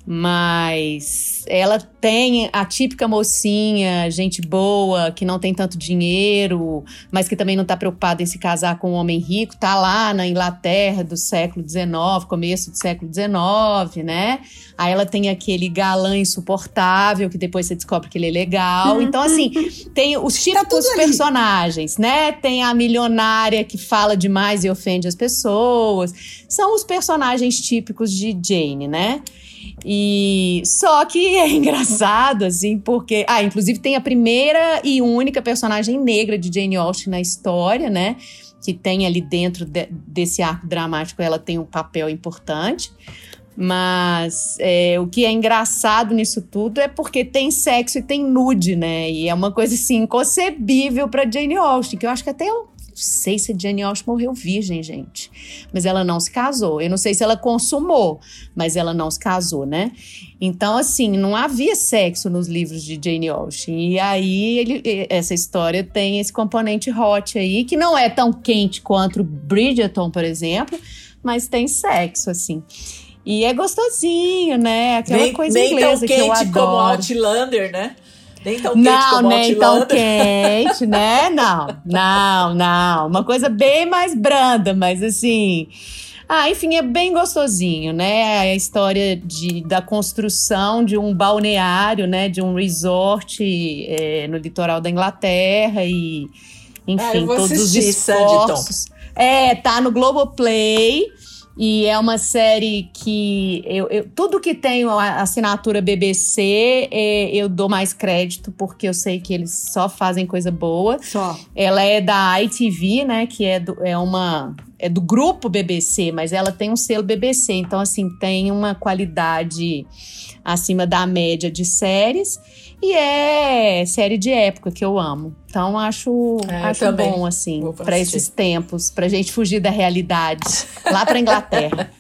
Mas ela tem a típica mocinha, gente boa, que não tem tanto dinheiro, mas que também não está preocupada em se casar com um homem rico, tá lá na Inglaterra do século XIX, começo do século XIX, né? Aí ela tem aquele galã insuportável, que depois você descobre que ele é legal. Então, assim, tem os típicos tudo ali. personagens, né? Tem a milionária que fala demais e ofende as pessoas. São os personagens típicos de Jane, né? E só que é engraçado, assim, porque. Ah, inclusive tem a primeira e única personagem negra de Jane Austen na história, né? Que tem ali dentro de- desse arco dramático, ela tem um papel importante. Mas é, o que é engraçado nisso tudo é porque tem sexo e tem nude, né? E é uma coisa assim inconcebível para Jane Austen, que eu acho que até não sei se a Jane Austen morreu virgem, gente. Mas ela não se casou. Eu não sei se ela consumou, mas ela não se casou, né? Então, assim, não havia sexo nos livros de Jane Austen. E aí, ele- essa história tem esse componente hot aí, que não é tão quente quanto Bridgerton, por exemplo, mas tem sexo, assim. E é gostosinho, né? Aquela nem coisa nem tão inglesa que eu quente como adoro. Outlander, né? Nem tão quente Não, como nem tão quente, né? Não, não, não. Uma coisa bem mais branda, mas assim. Ah, enfim, é bem gostosinho, né? A história de, da construção de um balneário, né? De um resort é, no litoral da Inglaterra e, Ah, enfim, todos os assistir, Sanditon. esforços. É, tá no Globoplay. E é uma série que eu, eu- tudo que tem a assinatura BBC é, eu dou mais crédito, porque eu sei que eles só fazem coisa boa. Só. Ela é da ITV, né? Que é do, é uma. É do grupo BBC, mas ela tem um selo BBC. Então, assim, tem uma qualidade acima da média de séries. E é série de época que eu amo. Então, acho, É, acho também. bom, assim, para esses tempos, pra gente fugir da realidade. Lá pra Inglaterra.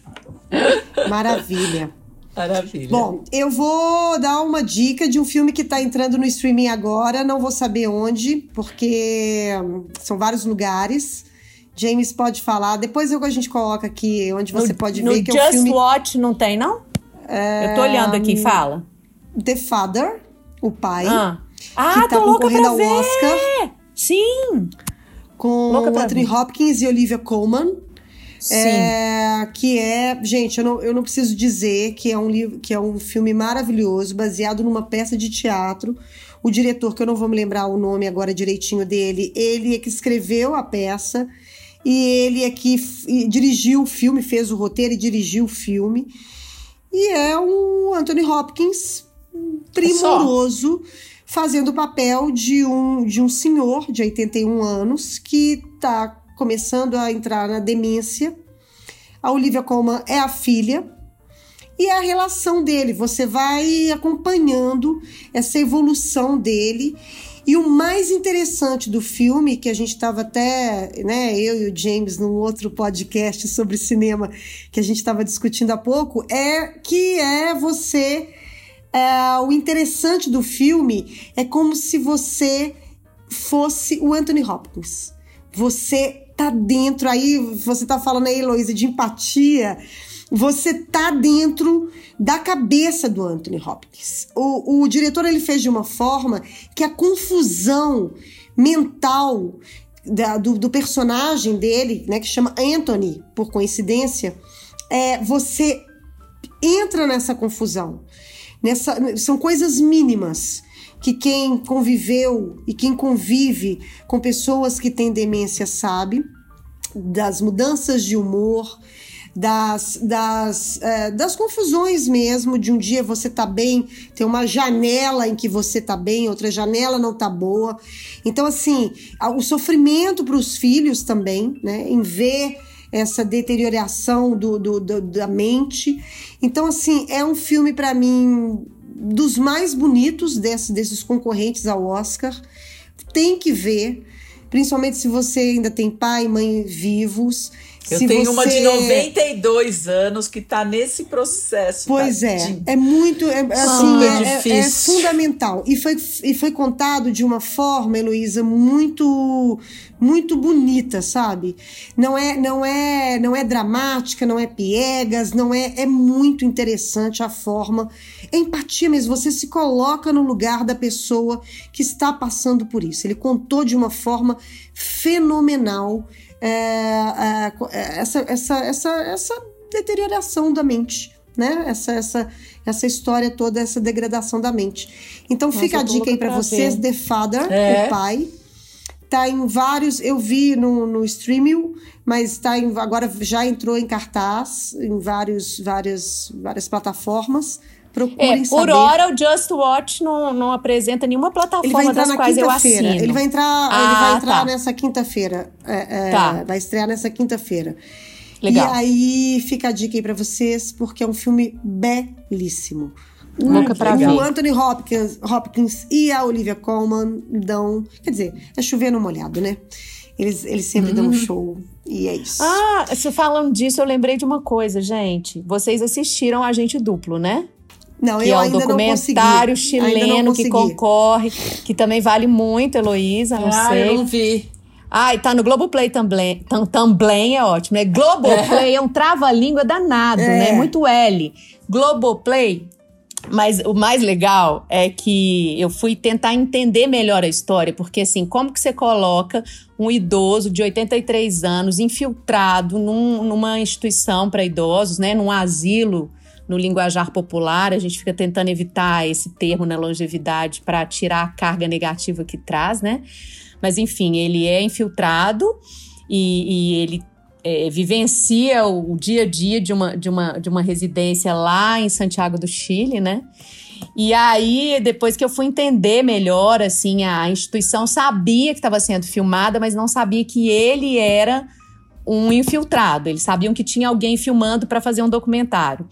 Maravilha. Maravilha. Bom, eu vou dar uma dica de um filme que tá entrando no streaming agora, não vou saber onde, porque são vários lugares. James pode falar, depois eu, a gente coloca aqui onde você no, pode no ver que é Just o filme Watch não tem, não? Eu tô olhando aqui, fala. The Father, o pai, Ah, ah que tá concorrendo ao ver. Oscar Sim, com Anthony ver. Hopkins e Olivia Colman. sim. É, que é, gente, eu não, eu não preciso dizer que é um livro, que é um filme maravilhoso, baseado numa peça de teatro. O diretor, que eu não vou me lembrar o nome agora direitinho dele, ele é que escreveu a peça e ele é que dirigiu o filme, fez o roteiro e dirigiu o filme. E é o Anthony Hopkins primoroso fazendo o papel de um, de um senhor de 81 anos que está começando a entrar na demência. A Olivia Colman é a filha. E é a relação dele, você vai acompanhando essa evolução dele. E o mais interessante do filme, que a gente estava até, né, eu e o James, num outro podcast sobre cinema que a gente estava discutindo há pouco, é que é você. É, o interessante do filme é como se você fosse o Anthony Hopkins. Você tá dentro, aí você tá falando aí, Heloísa, de empatia. Você tá dentro da cabeça do Anthony Hopkins. O, o diretor ele fez de uma forma que a confusão mental da- do, do personagem dele, né, que chama Anthony, por coincidência, é, você entra nessa confusão. Nessa, são coisas mínimas que quem conviveu e quem convive com pessoas que têm demência sabe das mudanças de humor, das, das, é, das confusões mesmo, de um dia você tá bem, tem uma janela em que você tá bem, outra janela não tá boa. Então, assim, o sofrimento para os filhos também, né, em ver essa deterioração do, do, do da mente. Então, assim, é um filme para mim dos mais bonitos desse, desses concorrentes ao Oscar. Tem que ver, principalmente se você ainda tem pai e mãe vivos. Eu se tenho você... uma de 92 anos que está nesse processo. Pois tadinho. é, é muito, é, assim, Super é, é- é fundamental. E foi, e foi contado de uma forma, Heloísa, muito muito bonita, sabe? Não é, não é, não é dramática, não é piegas, não é, é muito interessante a forma, é empatia mesmo. Você se coloca no lugar da pessoa que está passando por isso. Ele contou de uma forma fenomenal é, é, essa, essa, essa, essa deterioração da mente, né? Essa, essa, essa história toda, essa degradação da mente. Então Nossa, fica a dica aí para pra vocês, ver. The Father, É. o pai. Tá em vários, eu vi no, no streaming, mas tá em, agora já entrou em cartaz em vários, várias, várias plataformas. Procurem É, por saber. hora o Just Watch não, não apresenta nenhuma Ele plataforma das quais eu assino. Ele vai entrar, ele Ah, vai entrar tá. nessa quinta-feira. É, é, Tá. Vai estrear nessa quinta-feira. Legal. E aí fica a dica aí pra vocês, porque é um filme belíssimo. Louca pra o ver. Anthony Hopkins, Hopkins e a Olivia Colman dão. Quer dizer, é chover no molhado, né? Eles, eles sempre dão um show. E é isso. Uhum. Ah, se falando disso, eu lembrei de uma coisa, gente. Vocês assistiram Agente Duplo, né? Não, que eu é um documentário chileno que concorre, que também vale muito, Heloísa, não Ah, sei. eu não vi. Ah, e tá no Globoplay também. Tam, também é ótimo, né? Globoplay é, um trava-língua danado, É. né? Muito L. Globoplay. Mas o mais legal é que eu fui tentar entender melhor a história, porque assim, como que você coloca um idoso de 83 anos infiltrado num- numa instituição para idosos, né? Num asilo, no linguajar popular, a gente fica tentando evitar esse termo na longevidade para tirar a carga negativa que traz, né? Mas enfim, ele é infiltrado e, e ele é, vivencia o, o dia a dia de uma, de, uma, de uma residência lá em Santiago do Chile, né? E aí, depois que eu fui entender melhor, assim, a instituição sabia que estava sendo filmada, mas não sabia que ele era um infiltrado. Eles sabiam que tinha alguém filmando para fazer um documentário.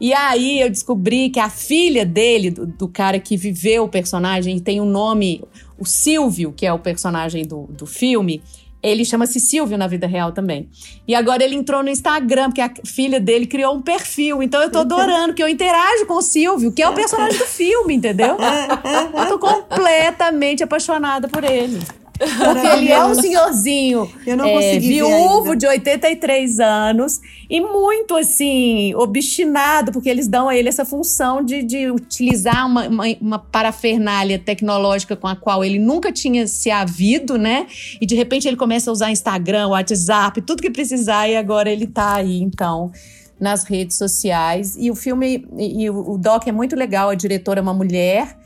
E aí eu descobri que a filha dele, do, do cara que viveu o personagem, tem um nome, o Silvio, que é o personagem do, do filme, ele chama-se Silvio na vida real também. E agora ele entrou no Instagram, porque a filha dele criou um perfil. Então eu tô adorando que eu interajo com o Silvio, que é o personagem do filme, entendeu? Eu tô completamente apaixonada por ele. Porque ele é um senhorzinho Eu não é, consegui viúvo de 83 anos e muito assim, obstinado, porque eles dão a ele essa função de, de utilizar uma, uma, uma parafernália tecnológica com a qual ele nunca tinha se havido, né? E de repente ele começa a usar Instagram, WhatsApp, tudo que precisar, e agora ele tá aí, então. Nas redes sociais. E o filme, e, e o o doc é muito legal. A diretora é uma mulher,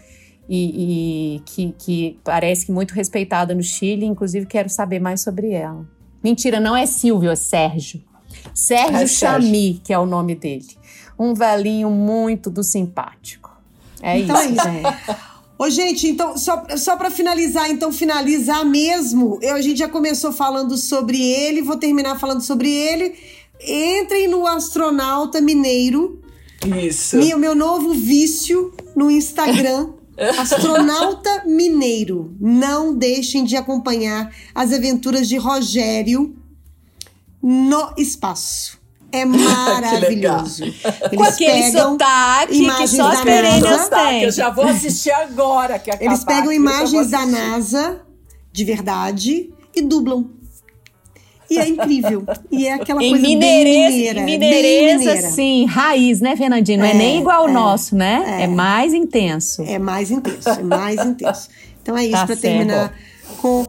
e, e que, que parece que muito respeitada no Chile. Inclusive, quero saber mais sobre ela. Mentira, não é Silvio, é Sérgio. Sérgio É Sérgio. Chami, que é o nome dele. Um velhinho muito do simpático. É Então é isso, isso. gente. Ô, gente, então, só, só para finalizar, então, finalizar mesmo, eu, a gente já começou falando sobre ele, vou terminar falando sobre ele. Entrem no Astronauta Mineiro, Isso. meu, meu novo vício no Instagram. Astronauta Mineiro. Não deixem de acompanhar as aventuras de Rogério no espaço. É maravilhoso. Com aquele sotaque que imagens só as da perennias NASA. Que têm. eu já vou assistir agora. Que Eles pegam imagens da. NASA, de verdade, e dublam. E é incrível. E é aquela Em coisa bem mineirês, mineira. mineirês, mineira. assim, raiz, né, Fernandinho? Não é, É, nem igual o é, nosso, né? É, mais intenso. É mais intenso, é mais intenso. Então é isso Tá para terminar com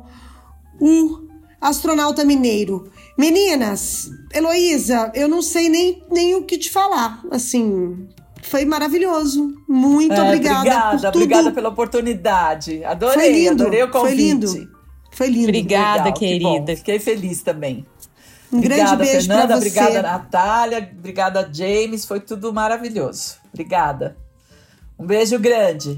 o astronauta mineiro. Meninas, Heloísa, eu não sei nem, nem o que te falar. Assim, foi maravilhoso. Muito É, obrigada. Obrigada, por tudo. obrigada pela oportunidade. Adorei, Foi lindo, adorei o convite. foi lindo. Foi lindo. Obrigada, Legal, que querida. Fiquei feliz também. Um grande obrigada, beijo Fernanda. você. Obrigada, Natália. Obrigada, James. Foi tudo maravilhoso. Obrigada. Um beijo grande.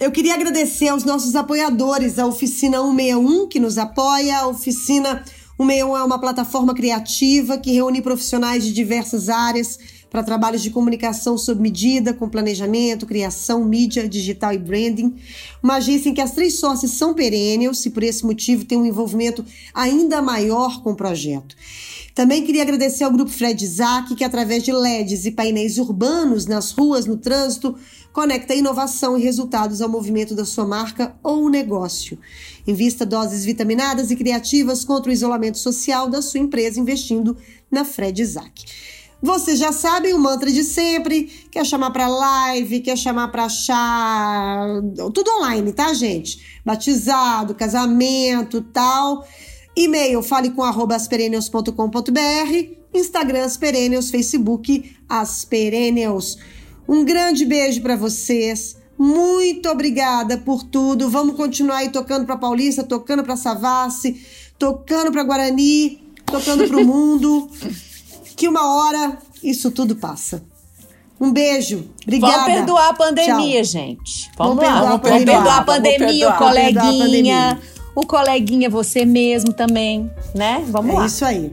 Eu queria agradecer aos nossos apoiadores, a Oficina 161, que nos apoia. A Oficina 161 é uma plataforma criativa que reúne profissionais de diversas áreas para trabalhos de comunicação sob medida, com planejamento, criação, mídia, digital e branding. Uma agência em que as três sócias são perennials e, por esse motivo, tem um envolvimento ainda maior com o projeto. Também queria agradecer ao Grupo Fred Isaac, que através de LEDs e painéis urbanos nas ruas, no trânsito, conecta inovação e resultados ao movimento da sua marca ou negócio. Invista doses vitaminadas e criativas contra o isolamento social da sua empresa investindo na Fred Isaac. Vocês já sabem o mantra de sempre, quer chamar para live, quer chamar para achar tudo online, tá, gente? Batizado, casamento, tal. E-mail fale com asperennials.com.br, Instagram Asperennials, Facebook Asperennials. Um grande beijo para vocês. Muito obrigada por tudo. Vamos continuar aí tocando para Paulista, tocando para Savassi, tocando para Guarani, tocando para o mundo. Que uma hora isso tudo passa. Um beijo. Obrigada. Vamos perdoar a pandemia, Tchau. gente. Vamos, Vamos lá. perdoar a Vamos pandemia. perdoar a pandemia, perdoar. o coleguinha. Pandemia. O coleguinha, você mesmo também, né? Vamos É lá. isso aí.